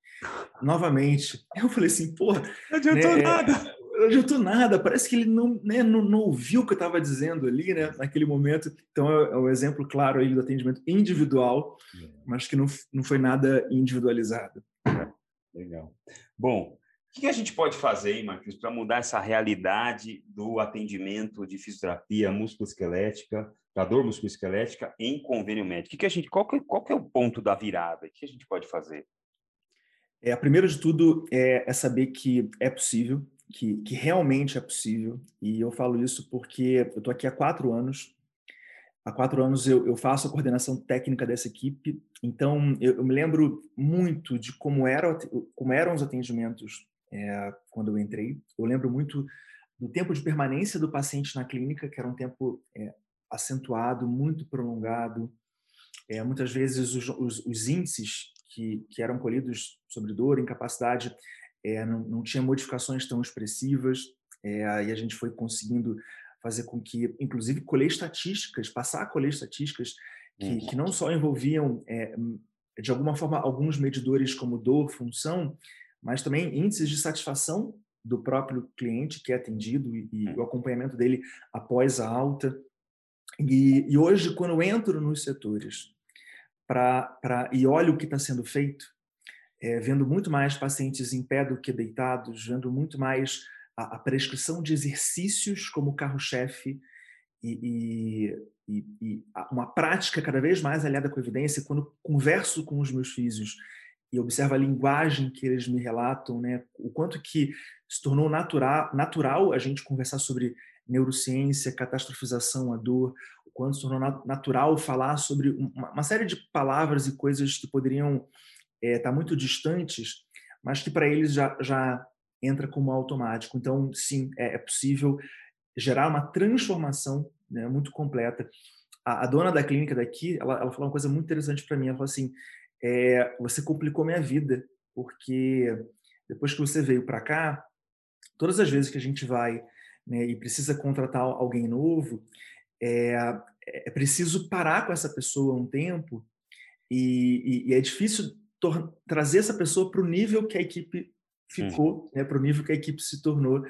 Novamente, eu falei assim, porra. Não adiantou né, nada. Não adiantou nada. Parece que ele não, né, não, não ouviu o que eu estava dizendo ali, né, naquele momento. Então, é, é um exemplo claro aí do atendimento individual, é. mas que não, não foi nada individualizado. Legal. Bom, o que a gente pode fazer, hein, Marcos, para mudar essa realidade do atendimento de fisioterapia musculoesquelética, da dor musculoesquelética em convênio médico? Que a gente, qual, que, qual que é o ponto da virada? O que a gente pode fazer? É, primeiro de tudo é, é saber que é possível, que, que, realmente é possível. E eu falo isso porque eu estou aqui há quatro anos. Há quatro anos eu, eu, faço a coordenação técnica dessa equipe. Então eu, eu me lembro muito de como, era, como eram os atendimentos é, quando eu entrei. Eu lembro muito do tempo de permanência do paciente na clínica, que era um tempo é, acentuado, muito prolongado. É, muitas vezes os, os, os índices que, que, eram colhidos sobre dor, incapacidade, é, não, não tinha modificações tão expressivas. É, e a gente foi conseguindo fazer com que, inclusive, colher estatísticas, passar a colher estatísticas que, uhum. que não só envolviam, é, de alguma forma, alguns medidores como dor, função, mas também índices de satisfação do próprio cliente que é atendido e, e o acompanhamento dele após a alta. E, e hoje, quando eu entro nos setores pra, pra, e olho o que está sendo feito, é, vendo muito mais pacientes em pé do que deitados, vendo muito mais a, a prescrição de exercícios como carro-chefe e, e, e, uma prática cada vez mais aliada com a evidência, quando converso com os meus físios e observo a linguagem que eles me relatam, né, o quanto que se tornou natural, natural a gente conversar sobre neurociência, catastrofização, a dor, o quanto se tornou natural falar sobre uma, série de palavras e coisas que poderiam estar é, tá muito distantes, mas que para eles já, já entra como automático. Então, sim, é, é possível gerar uma transformação né, muito completa. A, a, dona da clínica daqui, ela, ela falou uma coisa muito interessante para mim. Ela falou assim: é, você complicou minha vida, porque depois que você veio para cá, todas as vezes que a gente vai né, e precisa contratar alguém novo, é, é preciso parar com essa pessoa um tempo e, e, e é difícil trazer essa pessoa para o nível que a equipe ficou, né, para o nível que a equipe se tornou.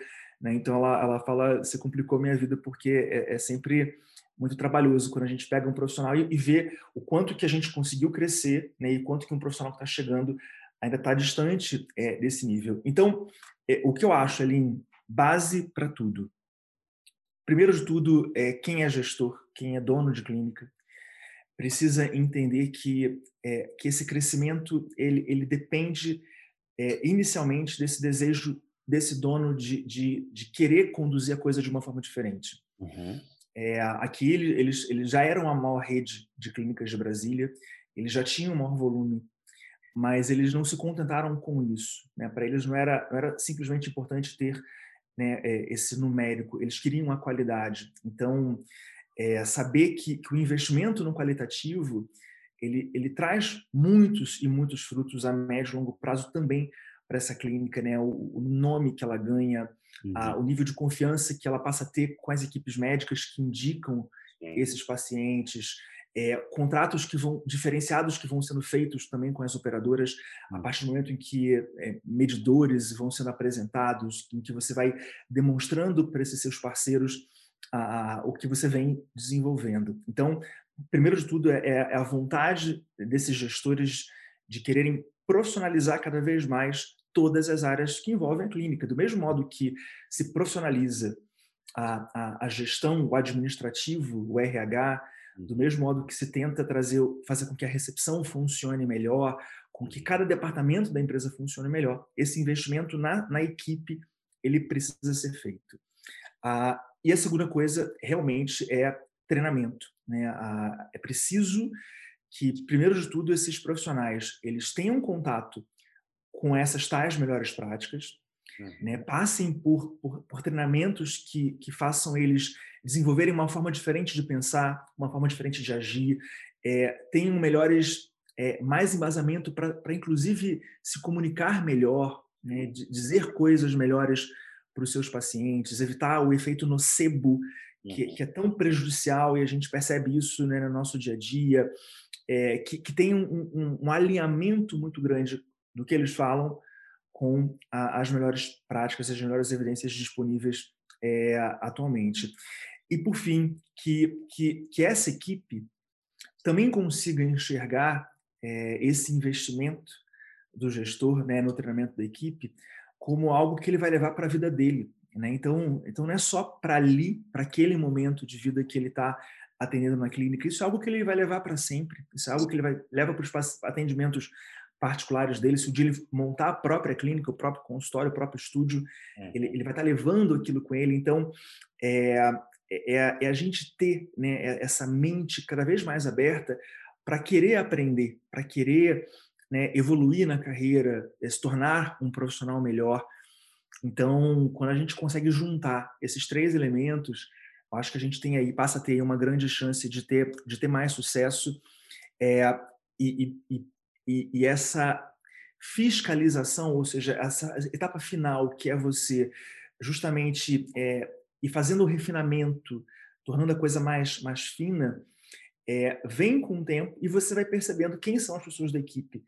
Né? Então ela, ela fala, você complicou minha vida porque é, é sempre muito trabalhoso quando a gente pega um profissional e, e vê o quanto que a gente conseguiu crescer, né, e quanto que um profissional que está chegando ainda está distante é, desse nível. Então, é, o que eu acho ali, base para tudo. Primeiro de tudo, é quem é gestor, quem é dono de clínica, precisa entender que, é, que esse crescimento ele, ele depende é, inicialmente desse desejo desse dono de, de, de, querer conduzir a coisa de uma forma diferente. Uhum. É, aqui eles, eles já eram a maior rede de clínicas de Brasília, eles já tinham um maior volume, mas eles não se contentaram com isso. Né? Para eles não era, não era simplesmente importante ter né, é, esse numérico, eles queriam a qualidade. Então, é, saber que, que, o investimento no qualitativo ele, ele traz muitos e muitos frutos a médio e longo prazo também para essa clínica, né? o, o nome que ela ganha, a, o nível de confiança que ela passa a ter com as equipes médicas que indicam esses pacientes, é, contratos que vão diferenciados que vão sendo feitos também com as operadoras a hum. partir do momento em que é, medidores vão sendo apresentados, em que você vai demonstrando para esses seus parceiros a, a, o que você vem desenvolvendo. Então, primeiro de tudo é, é a vontade desses gestores de quererem profissionalizar cada vez mais todas as áreas que envolvem a clínica. Do mesmo modo que se profissionaliza a, a, a gestão, o administrativo, o RH, do mesmo modo que se tenta trazer, fazer com que a recepção funcione melhor, com que cada departamento da empresa funcione melhor, esse investimento na, na equipe ele precisa ser feito. Ah, e a segunda coisa realmente é treinamento. Né? Ah, é preciso que, primeiro de tudo, esses profissionais eles tenham contato com essas tais melhores práticas, uhum. né? passem por, por, por, treinamentos que, que façam eles desenvolverem uma forma diferente de pensar, uma forma diferente de agir, é, tenham melhores, é, mais embasamento para, inclusive, se comunicar melhor, né? dizer coisas melhores para os seus pacientes, evitar o efeito nocebo que, uhum. que, é tão prejudicial e a gente percebe isso né, no nosso dia a dia, é, que, que, tem um, um, um, alinhamento muito grande do que eles falam com a, as melhores práticas, as melhores evidências disponíveis é, atualmente. E, por fim, que, que, que essa equipe também consiga enxergar é, esse investimento do gestor né, no treinamento da equipe como algo que ele vai levar para a vida dele. Né? Então, então, não é só para ali, para aquele momento de vida que ele está atendendo na clínica. Isso é algo que ele vai levar para sempre. Isso é algo que ele vai leva para os atendimentos particulares dele. Se o dia ele montar a própria clínica, o próprio consultório, o próprio estúdio, é. ele, ele vai estar tá levando aquilo com ele. Então, é, é, é a gente ter né, é, essa mente cada vez mais aberta para querer aprender, para querer né, evoluir na carreira, é, se tornar um profissional melhor. Então, quando a gente consegue juntar esses três elementos, acho que a gente tem aí passa a ter uma grande chance de ter de ter mais sucesso é, e, e, e, e, essa fiscalização, ou seja, essa etapa final que é você justamente é, ir fazendo o refinamento, tornando a coisa mais mais fina, é, vem com o tempo e você vai percebendo quem são as pessoas da equipe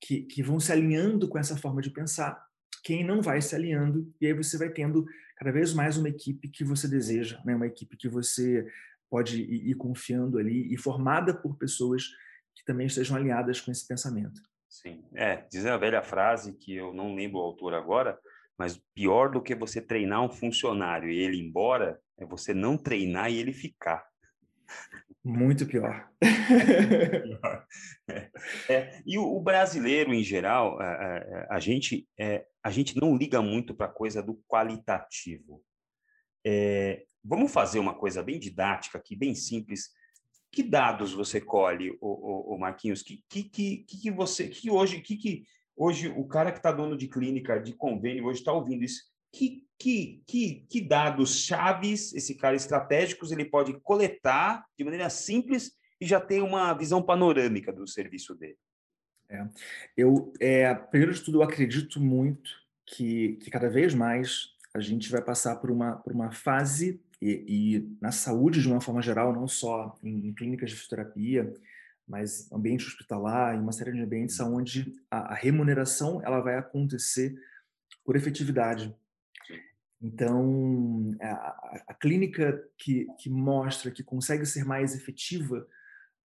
que, que vão se alinhando com essa forma de pensar, quem não vai se alinhando, e aí você vai tendo cada vez mais uma equipe que você deseja, né? uma equipe que você pode ir, ir confiando ali e formada por pessoas que também estejam alinhadas com esse pensamento. Sim, é, diz a velha frase que eu não lembro o autor agora, mas pior do que você treinar um funcionário e ele ir embora é você não treinar e ele ficar. Muito pior. é, [laughs] é, e o, o, brasileiro, em geral, a, a, a gente, é, a gente não liga muito para a coisa do qualitativo. É, vamos fazer uma coisa bem didática aqui, bem simples. Que dados você colhe, o, o, o Marquinhos? Que, que, que, que você, que hoje, que, que hoje o cara que está dono de clínica, de convênio, hoje está ouvindo isso? Que, que, que, que dados chaves, esse cara estratégicos, ele pode coletar de maneira simples e já ter uma visão panorâmica do serviço dele? É. Eu, é, primeiro de tudo, eu acredito muito que, que cada vez mais a gente vai passar por uma, por uma fase, e, e na saúde de uma forma geral, não só em, em clínicas de fisioterapia, mas ambiente hospitalar, em uma série de ambientes onde a, a remuneração ela vai acontecer por efetividade. Então, a, a clínica que, que mostra que consegue ser mais efetiva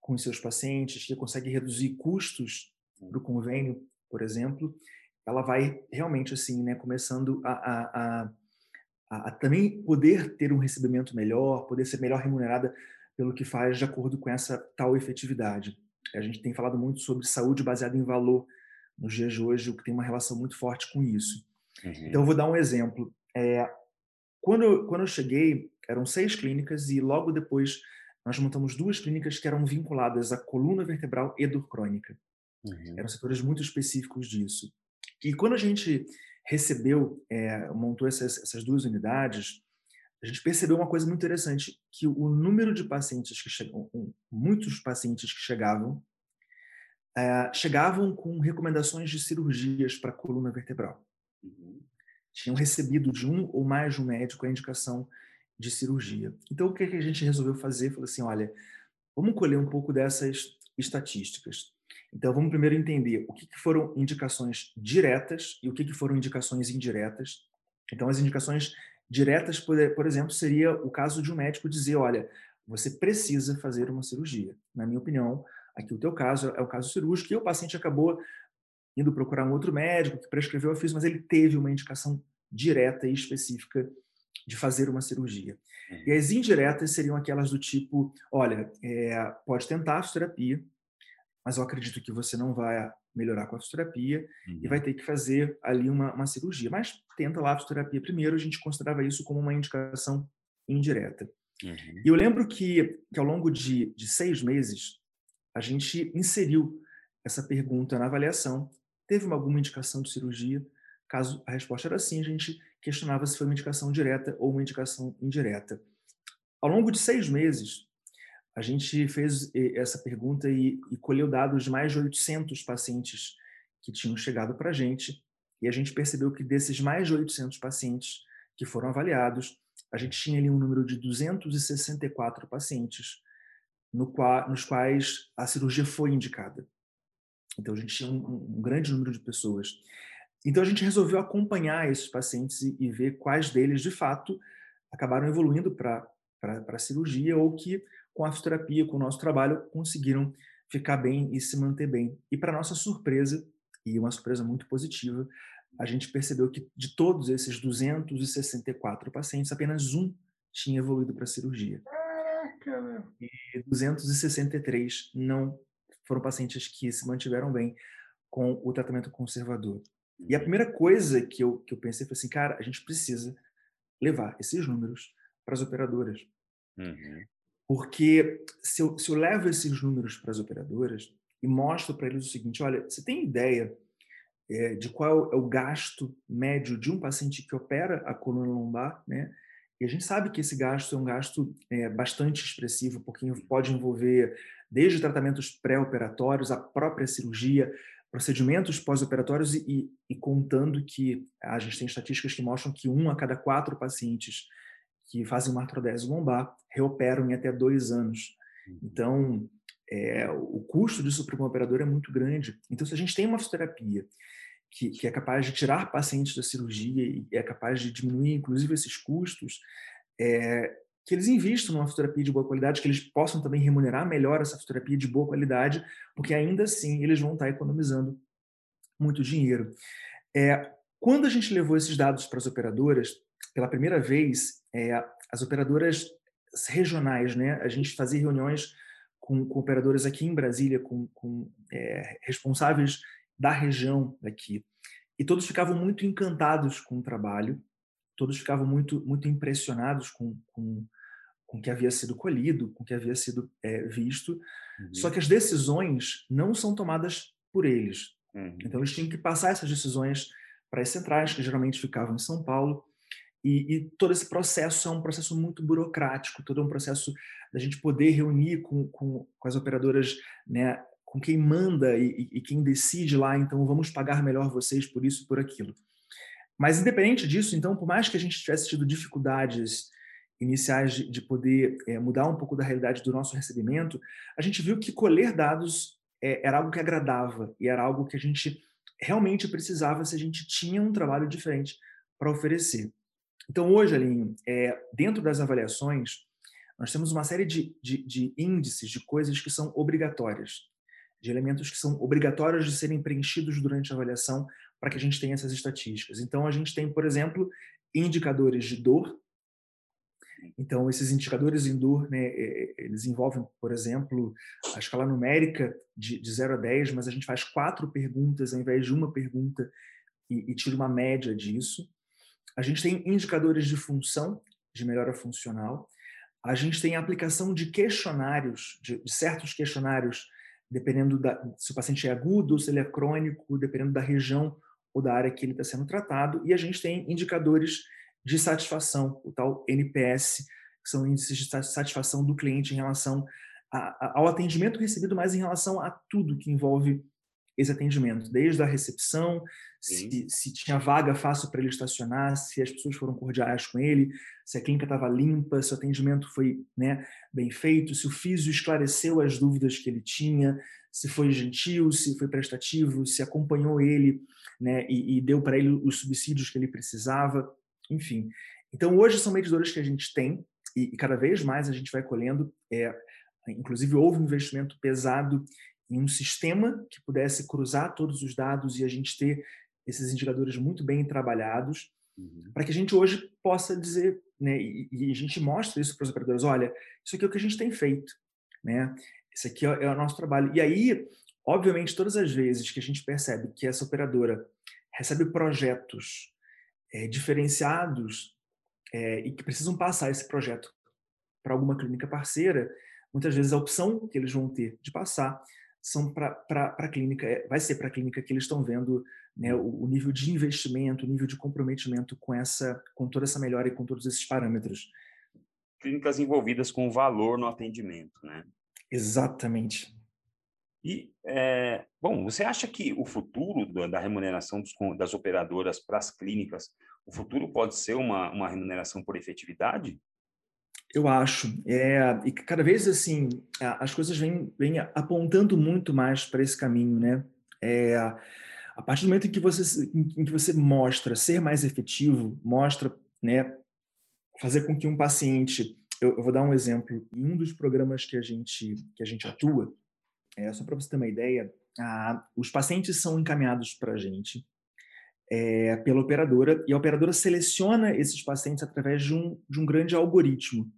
com os seus pacientes, que consegue reduzir custos para o convênio, por exemplo, ela vai realmente assim, né, começando a, a, a, a, também poder ter um recebimento melhor, poder ser melhor remunerada pelo que faz de acordo com essa tal efetividade. A gente tem falado muito sobre saúde baseada em valor nos dias de hoje, o que tem uma relação muito forte com isso. Uhum. Então, eu vou dar um exemplo. É, quando, eu, quando eu cheguei, eram seis clínicas e logo depois nós montamos duas clínicas que eram vinculadas à coluna vertebral e dor crônica. Uhum. Eram setores muito específicos disso. E quando a gente recebeu, é, montou essas, essas duas unidades, a gente percebeu uma coisa muito interessante, que o número de pacientes que chegam, muitos pacientes que chegavam, é, chegavam com recomendações de cirurgias para a coluna vertebral. Uhum tinham recebido de um ou mais de um médico a indicação de cirurgia. Então, o que a gente resolveu fazer? Falou assim, olha, vamos colher um pouco dessas estatísticas. Então, vamos primeiro entender o que foram indicações diretas e o que foram indicações indiretas. Então, as indicações diretas, por exemplo, seria o caso de um médico dizer, olha, você precisa fazer uma cirurgia. Na minha opinião, aqui o teu caso é o caso cirúrgico e o paciente acabou indo procurar um outro médico que prescreveu a fiz, mas ele teve uma indicação direta e específica de fazer uma cirurgia. Uhum. E as indiretas seriam aquelas do tipo, olha, é, pode tentar a fisioterapia, mas eu acredito que você não vai melhorar com a fisioterapia uhum. e vai ter que fazer ali uma, uma cirurgia. Mas tenta lá a fisioterapia primeiro, a gente considerava isso como uma indicação indireta. Uhum. E eu lembro que, que ao longo de, de seis meses, a gente inseriu essa pergunta na avaliação. Teve uma, alguma indicação de cirurgia? Caso a resposta era sim, a gente questionava se foi uma indicação direta ou uma indicação indireta. Ao longo de seis meses, a gente fez essa pergunta e, e colheu dados de mais de 800 pacientes que tinham chegado para a gente, e a gente percebeu que desses mais de 800 pacientes que foram avaliados, a gente tinha ali um número de 264 pacientes no qual, nos quais a cirurgia foi indicada. Então, a gente tinha um, um grande número de pessoas. Então, a gente resolveu acompanhar esses pacientes e, e ver quais deles, de fato, acabaram evoluindo para a cirurgia ou que com a fisioterapia, com o nosso trabalho, conseguiram ficar bem e se manter bem. E para nossa surpresa, e uma surpresa muito positiva, a gente percebeu que de todos esses 264 pacientes, apenas um tinha evoluído para a cirurgia. Caraca, meu. E 263 não foram pacientes que se mantiveram bem com o tratamento conservador. E a primeira coisa que eu, que eu pensei foi assim, cara, a gente precisa levar esses números para as operadoras. Uhum. Porque se eu, se eu levo esses números para as operadoras e mostro para eles o seguinte: olha, você tem ideia é, de qual é o gasto médio de um paciente que opera a coluna lombar, né? E a gente sabe que esse gasto é um gasto é, bastante expressivo, porque pode envolver desde tratamentos pré-operatórios, a própria cirurgia, procedimentos pós-operatórios e, e, e, contando que a gente tem estatísticas que mostram que um a cada quatro pacientes que fazem uma artrodese lombar reoperam em até dois anos. Uhum. Então, é, o custo disso para um operador é muito grande. Então, se a gente tem uma fisioterapia que, que, é capaz de tirar pacientes da cirurgia e é capaz de diminuir, inclusive, esses custos, é, que eles investam numa fisioterapia de boa qualidade, que eles possam também remunerar melhor essa fisioterapia de boa qualidade, porque ainda assim eles vão estar economizando muito dinheiro. É, quando a gente levou esses dados para as operadoras, pela primeira vez, é, as operadoras regionais, né? A gente fazia reuniões com, com operadoras aqui em Brasília, com, com é, responsáveis da região daqui, e todos ficavam muito encantados com o trabalho, todos ficavam muito muito impressionados com, com, com o que havia sido colhido, com o que havia sido é, visto. Uhum. Só que as decisões não são tomadas por eles. Uhum. Então eles tinham que passar essas decisões para as centrais, que geralmente ficavam em São Paulo, e, e, todo esse processo é um processo muito burocrático, todo um processo da gente poder reunir com, com, com as operadoras, né, com quem manda e, e, quem decide lá, então vamos pagar melhor vocês por isso, por aquilo. Mas independente disso, então, por mais que a gente tivesse tido dificuldades iniciais de, de poder é, mudar um pouco da realidade do nosso recebimento, a gente viu que colher dados é, era algo que agradava e era algo que a gente realmente precisava se a gente tinha um trabalho diferente para oferecer. Então, hoje, Alinho, é, dentro das avaliações, nós temos uma série de, de, de índices de coisas que são obrigatórias, de elementos que são obrigatórios de serem preenchidos durante a avaliação para que a gente tenha essas estatísticas. Então, a gente tem, por exemplo, indicadores de dor. Então, esses indicadores em dor, né, eles envolvem, por exemplo, a escala numérica de, de 0 a 10, mas a gente faz quatro perguntas ao invés de uma pergunta e, e tira uma média disso. A gente tem indicadores de função, de melhora funcional. A gente tem aplicação de questionários, de, de certos questionários, dependendo da, se o paciente é agudo se ele é crônico, dependendo da região ou da área que ele está sendo tratado. E a gente tem indicadores de satisfação, o tal NPS, que são índices de satisfação do cliente em relação a, a, ao atendimento recebido, mas em relação a tudo que envolve esse atendimento, desde a recepção, se, se, tinha vaga fácil para ele estacionar, se as pessoas foram cordiais com ele, se a clínica estava limpa, se o atendimento foi né, bem feito, se o físio esclareceu as dúvidas que ele tinha, se foi gentil, se foi prestativo, se acompanhou ele né, e, e deu para ele os subsídios que ele precisava, enfim. Então, hoje são medidores que a gente tem e, e cada vez mais a gente vai colhendo. É, inclusive, houve um investimento pesado em um sistema que pudesse cruzar todos os dados e a gente ter esses indicadores muito bem trabalhados, uhum. para que a gente hoje possa dizer, né, e, e, a gente mostra isso para os operadores, olha, isso aqui é o que a gente tem feito, né? Isso aqui é, é o nosso trabalho. E aí, obviamente, todas as vezes que a gente percebe que essa operadora recebe projetos é, diferenciados é, e que precisam passar esse projeto para alguma clínica parceira, muitas vezes a opção que eles vão ter de passar são para a clínica, é, vai ser para a clínica que eles estão vendo né, o, o, nível de investimento, o nível de comprometimento com essa, com toda essa melhora e com todos esses parâmetros. Clínicas envolvidas com valor no atendimento, né? Exatamente. E, é, bom, você acha que o futuro da remuneração dos, das operadoras para as clínicas, o futuro pode ser uma, uma remuneração por efetividade? Eu acho. É, e cada vez assim, as coisas vêm, vêm apontando muito mais para esse caminho, né? É, a partir do momento em que, você, em que você mostra ser mais efetivo, mostra, né, fazer com que um paciente, eu, eu vou dar um exemplo, em um dos programas que a gente, que a gente atua, é, só para você ter uma ideia, a, os pacientes são encaminhados para a gente é, pela operadora e a operadora seleciona esses pacientes através de um, de um grande algoritmo.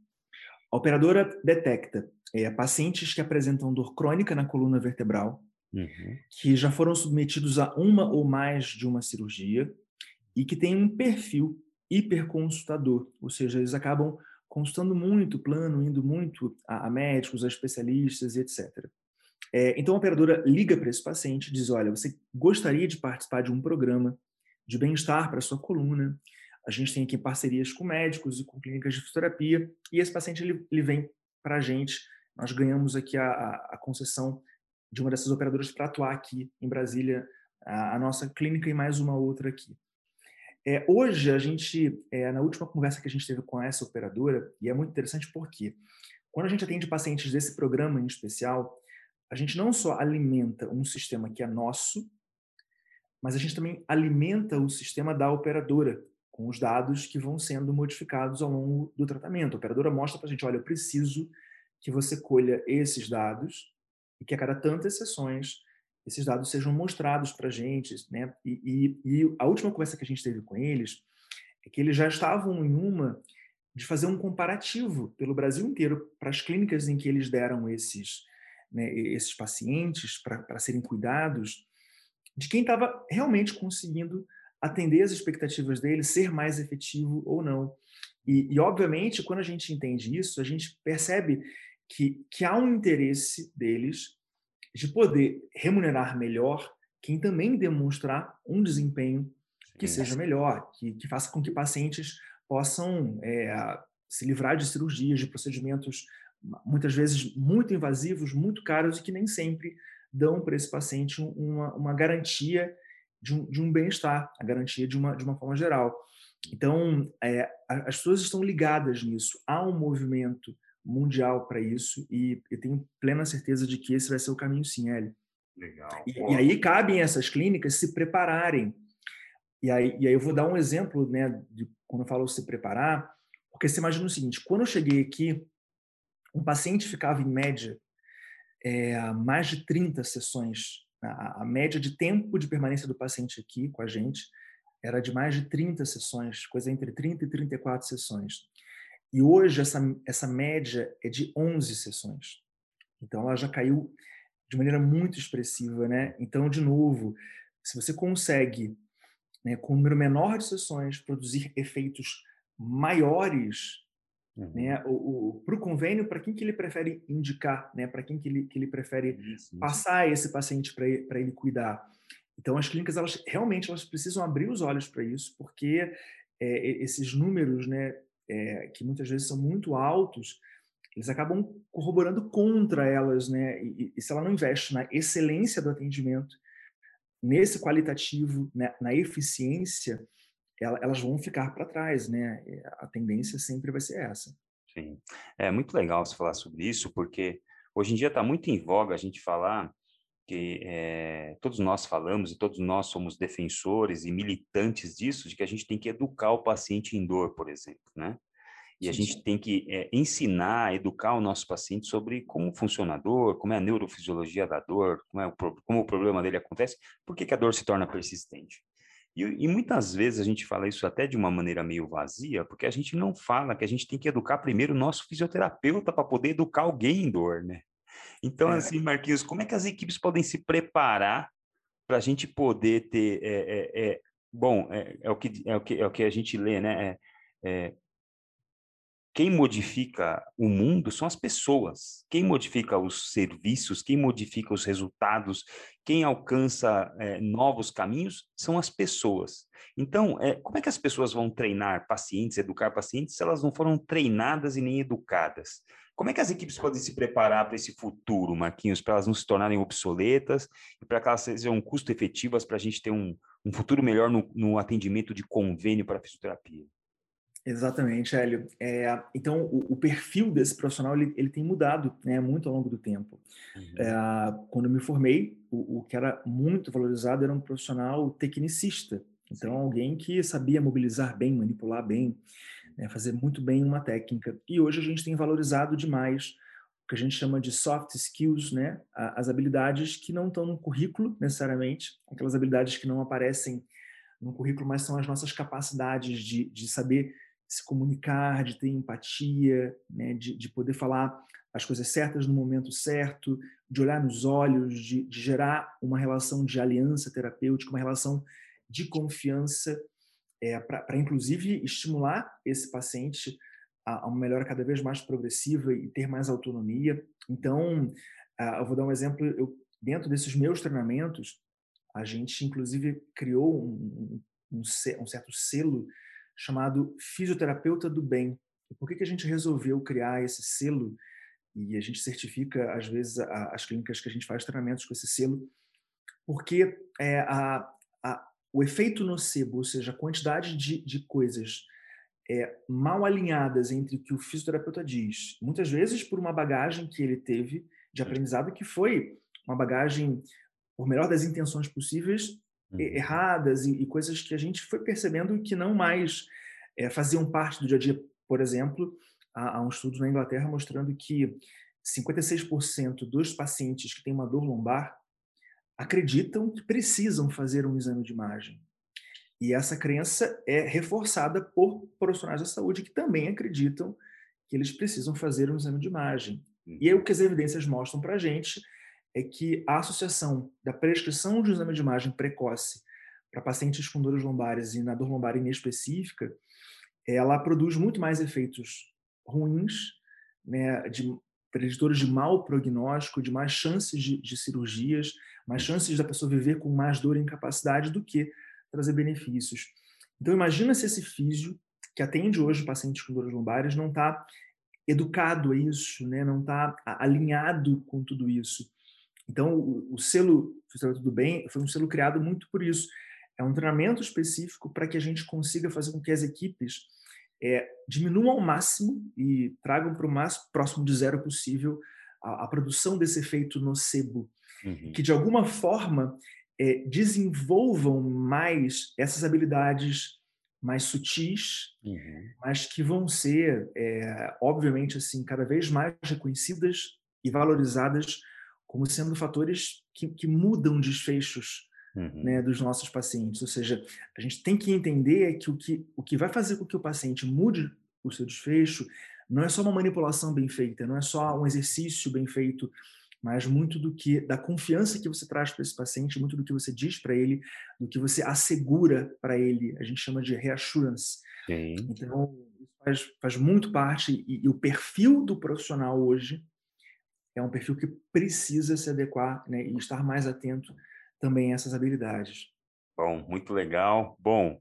A operadora detecta é, pacientes que apresentam dor crônica na coluna vertebral, uhum. que já foram submetidos a uma ou mais de uma cirurgia e que têm um perfil hiperconsultador, ou seja, eles acabam consultando muito plano, indo muito a, a médicos, a especialistas, etc. É, então a operadora liga para esse paciente e diz: Olha, você gostaria de participar de um programa de bem-estar para sua coluna, a gente tem aqui parcerias com médicos e com clínicas de fisioterapia, e esse paciente ele, ele vem para a gente. Nós ganhamos aqui a, a, concessão de uma dessas operadoras para atuar aqui em Brasília, a, a, nossa clínica e mais uma outra aqui. É, hoje, a gente, é, na última conversa que a gente teve com essa operadora, e é muito interessante porque, quando a gente atende pacientes desse programa em especial, a gente não só alimenta um sistema que é nosso, mas a gente também alimenta o sistema da operadora, com os dados que vão sendo modificados ao longo do tratamento. A operadora mostra para a gente, olha, eu preciso que você colha esses dados e que a cada tantas sessões esses dados sejam mostrados para a gente, né? E, e, e, a última conversa que a gente teve com eles é que eles já estavam em uma de fazer um comparativo pelo Brasil inteiro para as clínicas em que eles deram esses, né, esses pacientes para serem cuidados, de quem estava realmente conseguindo atender as expectativas dele, ser mais efetivo ou não. E, e, obviamente, quando a gente entende isso, a gente percebe que, que há um interesse deles de poder remunerar melhor quem também demonstrar um desempenho que Sim. seja melhor, que, que, faça com que pacientes possam é, se livrar de cirurgias, de procedimentos muitas vezes muito invasivos, muito caros e que nem sempre dão para esse paciente uma, uma garantia de um, de um bem-estar, a garantia de uma, de uma forma geral. Então, é, as pessoas estão ligadas nisso. Há um movimento mundial para isso e eu tenho plena certeza de que esse vai ser o caminho, sim, Hélio. Legal. E, e, aí cabem essas clínicas se prepararem. E aí, e aí eu vou dar um exemplo, né, de quando eu falo se preparar, porque você imagina o seguinte: quando eu cheguei aqui, um paciente ficava em média é, mais de 30 sessões a, média de tempo de permanência do paciente aqui com a gente era de mais de 30 sessões, coisa entre 30 e 34 sessões. E hoje essa, essa média é de 11 sessões. Então ela já caiu de maneira muito expressiva, né? Então, de novo, se você consegue, né, com um número menor de sessões, produzir efeitos maiores Uhum. Né? Para o convênio, para quem que ele prefere indicar, né? para quem que ele, que ele prefere isso, passar isso. esse paciente para ele, ele cuidar. Então, as clínicas, elas realmente elas precisam abrir os olhos para isso, porque é, esses números, né, é, que muitas vezes são muito altos, eles acabam corroborando contra elas, né? E, e, se ela não investe na excelência do atendimento, nesse qualitativo, né, na eficiência, elas vão ficar para trás, né? A tendência sempre vai ser essa. Sim, é muito legal você falar sobre isso, porque hoje em dia está muito em voga a gente falar que é, todos nós falamos e todos nós somos defensores e militantes disso, de que a gente tem que educar o paciente em dor, por exemplo, né? E a gente tem que é, ensinar, educar o nosso paciente sobre como funciona a dor, como é a neurofisiologia da dor, como, é o, como o problema dele acontece, por que, que a dor se torna persistente. E, e, muitas vezes a gente fala isso até de uma maneira meio vazia, porque a gente não fala que a gente tem que educar primeiro o nosso fisioterapeuta para poder educar alguém em dor, né? Então, é. assim, Marquinhos, como é que as equipes podem se preparar para a gente poder ter. É, é, é bom, é, é, o que, é, o que, é o que a gente lê, né? Quem modifica o mundo são as pessoas. Quem modifica os serviços, quem modifica os resultados, quem alcança é, novos caminhos são as pessoas. Então, é, como é que as pessoas vão treinar pacientes, educar pacientes, se elas não foram treinadas e nem educadas? Como é que as equipes podem se preparar para esse futuro, Marquinhos, para elas não se tornarem obsoletas e para que elas sejam custo efetivas para a gente ter um, um futuro melhor no, no atendimento de convênio para fisioterapia? Exatamente, Hélio. É, então, o, o, perfil desse profissional ele, ele tem mudado né, muito ao longo do tempo. Uhum. É, quando eu me formei, o, o, que era muito valorizado era um profissional tecnicista. Então, Sim. alguém que sabia mobilizar bem, manipular bem, né, fazer muito bem uma técnica. E hoje a gente tem valorizado demais o que a gente chama de soft skills, né, as habilidades que não estão no currículo necessariamente, aquelas habilidades que não aparecem no currículo, mas são as nossas capacidades de, de saber se comunicar, de ter empatia, né, de, de poder falar as coisas certas no momento certo, de olhar nos olhos, de, de gerar uma relação de aliança terapêutica, uma relação de confiança, é, para inclusive estimular esse paciente a, a, uma melhora cada vez mais progressiva e ter mais autonomia. Então, uh, eu vou dar um exemplo. Eu, dentro desses meus treinamentos, a gente inclusive criou um, um, um certo selo chamado Fisioterapeuta do Bem. E por que, que a gente resolveu criar esse selo? E a gente certifica, às vezes, a, as clínicas que a gente faz treinamentos com esse selo, porque é, a, a, o efeito nocebo, ou seja, a quantidade de, de coisas é, mal alinhadas entre o que o fisioterapeuta diz, muitas vezes por uma bagagem que ele teve de aprendizado que foi uma bagagem, por melhor das intenções possíveis, uhum. Erradas e, e, coisas que a gente foi percebendo que não mais é, faziam parte do dia a dia. Por exemplo, há, há um estudo na Inglaterra mostrando que 56% dos pacientes que têm uma dor lombar acreditam que precisam fazer um exame de imagem. E essa crença é reforçada por profissionais da saúde que também acreditam que eles precisam fazer um exame de imagem. E aí, o que as evidências mostram para a gente é que a associação da prescrição de um exame de imagem precoce para pacientes com dores lombares e na dor lombar inespecífica, ela produz muito mais efeitos ruins, né, de preditores de mau prognóstico, de mais chances de, de, cirurgias, mais chances da pessoa viver com mais dor e incapacidade do que trazer benefícios. Então imagina se esse físio que atende hoje pacientes com dores lombares não está educado a isso, né, não está alinhado com tudo isso. Então, o, o selo Fisioterapia do Bem foi um selo criado muito por isso. É um treinamento específico para que a gente consiga fazer com que as equipes é, diminuam ao máximo e tragam para o mais próximo de zero possível a, a produção desse efeito nocebo. Uhum. Que, de alguma forma, é, desenvolvam mais essas habilidades mais sutis, uhum. mas que vão ser, é, obviamente, assim, cada vez mais reconhecidas e valorizadas como sendo fatores que, que mudam desfechos uhum. né, dos nossos pacientes. Ou seja, a gente tem que entender que o, que o que vai fazer com que o paciente mude o seu desfecho não é só uma manipulação bem feita, não é só um exercício bem feito, mas muito do que da confiança que você traz para esse paciente, muito do que você diz para ele, do que você assegura para ele. A gente chama de reassurance. Sim. Então, faz, faz muito parte e, e o perfil do profissional hoje é um perfil que precisa se adequar né, e estar mais atento também a essas habilidades. Bom, muito legal. Bom,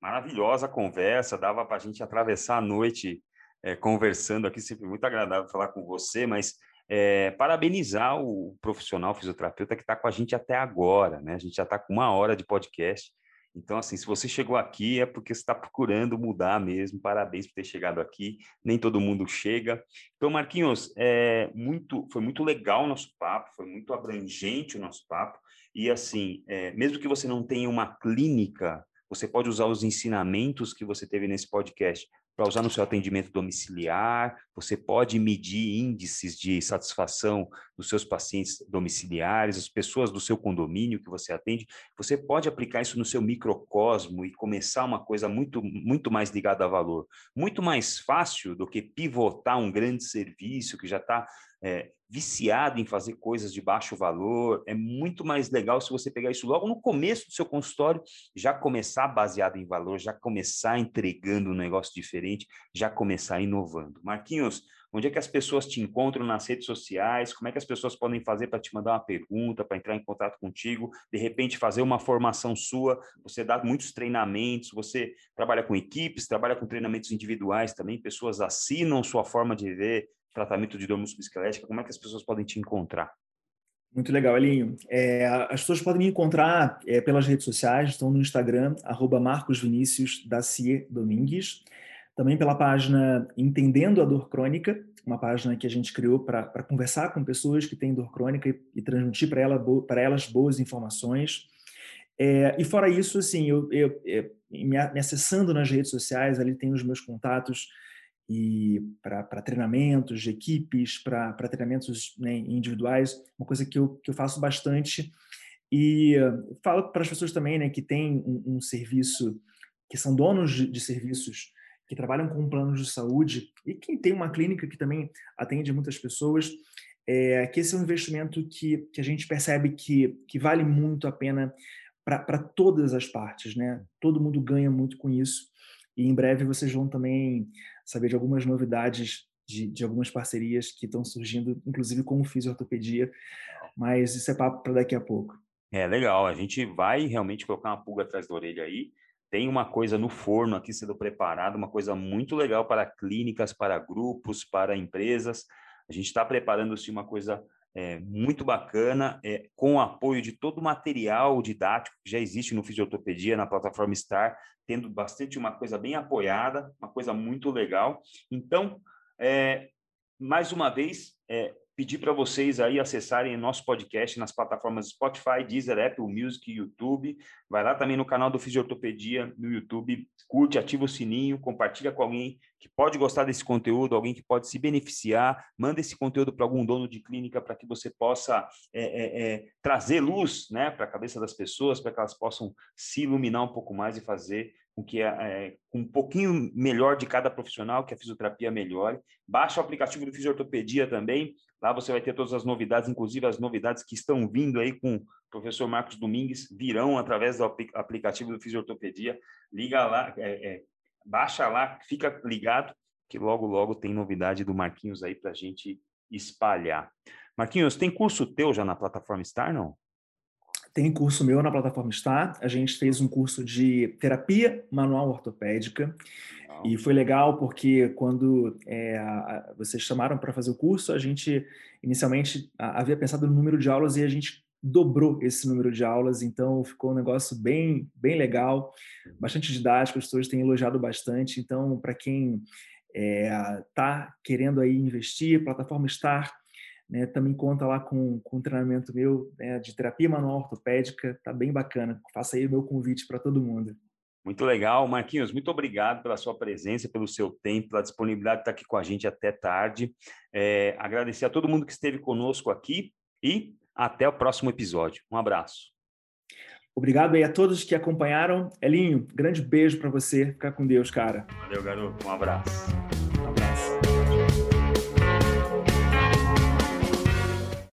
maravilhosa conversa, dava para a gente atravessar a noite é, conversando aqui, sempre muito agradável falar com você, mas é, parabenizar o profissional fisioterapeuta que está com a gente até agora, né? A gente já está com uma hora de podcast. Então, assim, se você chegou aqui é porque você está procurando mudar mesmo. Parabéns por ter chegado aqui. Nem todo mundo chega. Então, Marquinhos, é muito, foi muito legal o nosso papo, foi muito abrangente o nosso papo. E, assim, é, mesmo que você não tenha uma clínica, você pode usar os ensinamentos que você teve nesse podcast para usar no seu atendimento domiciliar, você pode medir índices de satisfação dos seus pacientes domiciliares, as pessoas do seu condomínio que você atende, você pode aplicar isso no seu microcosmo e começar uma coisa muito, muito mais ligada a valor. Muito mais fácil do que pivotar um grande serviço que já está é, viciado em fazer coisas de baixo valor. É muito mais legal se você pegar isso logo no começo do seu consultório, já começar baseado em valor, já começar entregando um negócio diferente, já começar inovando. Marquinhos, onde é que as pessoas te encontram nas redes sociais? Como é que as pessoas podem fazer para te mandar uma pergunta, para entrar em contato contigo? De repente, fazer uma formação sua? Você dá muitos treinamentos, você trabalha com equipes, trabalha com treinamentos individuais também, pessoas assinam sua forma de ver tratamento de dor musculoesquelética, como é que as pessoas podem te encontrar? Muito legal, Elinho. É, as pessoas podem me encontrar é, pelas redes sociais, estão no Instagram, arroba Marcos Vinícius Domingues, também pela página Entendendo a Dor Crônica, uma página que a gente criou para conversar com pessoas que têm dor crônica e, e transmitir para ela, elas boas informações. É, e fora isso, assim, eu, eu, eu me, acessando nas redes sociais, ali tem os meus contatos, e para treinamentos de equipes, para treinamentos né, individuais, uma coisa que eu, que eu faço bastante. E uh, falo para as pessoas também né, que têm um, um serviço, que são donos de, de, serviços, que trabalham com planos de saúde, e quem tem uma clínica que também atende muitas pessoas, é, que esse é um investimento que, que a gente percebe que, que vale muito a pena para todas as partes. Né? Todo mundo ganha muito com isso. E em breve vocês vão também saber de algumas novidades de, de algumas parcerias que estão surgindo, inclusive com o Fisiortopedia, mas isso é papo para daqui a pouco. É legal, a gente vai realmente colocar uma pulga atrás da orelha aí. Tem uma coisa no forno aqui sendo preparada, uma coisa muito legal para clínicas, para grupos, para empresas. A gente está preparando-se uma coisa é, muito bacana, é, com o apoio de todo o material didático que já existe no Fisiortopedia, na plataforma Star, tendo bastante uma coisa bem apoiada, uma coisa muito legal. Então, é, mais uma vez, é, pedir para vocês aí acessarem nosso podcast nas plataformas Spotify, Deezer, Apple Music, YouTube. Vai lá também no canal do Fisiortopedia no YouTube, curte, ativa o sininho, compartilha com alguém que pode gostar desse conteúdo, alguém que pode se beneficiar, manda esse conteúdo para algum dono de clínica para que você possa é, é, é, trazer luz né, para a cabeça das pessoas, para que elas possam se iluminar um pouco mais e fazer com que é, um pouquinho melhor de cada profissional, que a fisioterapia melhore. Baixa o aplicativo do Fisiortopedia também, Lá você vai ter todas as novidades, inclusive as novidades que estão vindo aí com o professor Marcos Domingues, virão através do aplicativo do Fisiortopedia. Liga lá, é, é, baixa lá, fica ligado, que logo, logo tem novidade do Marquinhos aí para a gente espalhar. Marquinhos, tem curso teu já na plataforma Star, não? Tem curso meu na plataforma Star. A gente fez um curso de terapia manual ortopédica. E foi legal porque quando é, vocês chamaram para fazer o curso, a gente inicialmente havia pensado no número de aulas e a gente dobrou esse número de aulas, então ficou um negócio bem, bem legal, bastante didático, as pessoas têm elogiado bastante. Então, para quem está é, tá querendo aí investir, plataforma Star, né, também conta lá com, com um treinamento meu né, de terapia manual ortopédica, tá bem bacana. Faça aí o meu convite para todo mundo. Muito legal. Marquinhos, muito obrigado pela sua presença, pelo seu tempo, pela disponibilidade de estar aqui com a gente até tarde. É, agradecer a todo mundo que esteve conosco aqui e até o próximo episódio. Um abraço. Obrigado aí a todos que acompanharam. Elinho, grande beijo para você. Fica com Deus, cara. Valeu, garoto. Um abraço.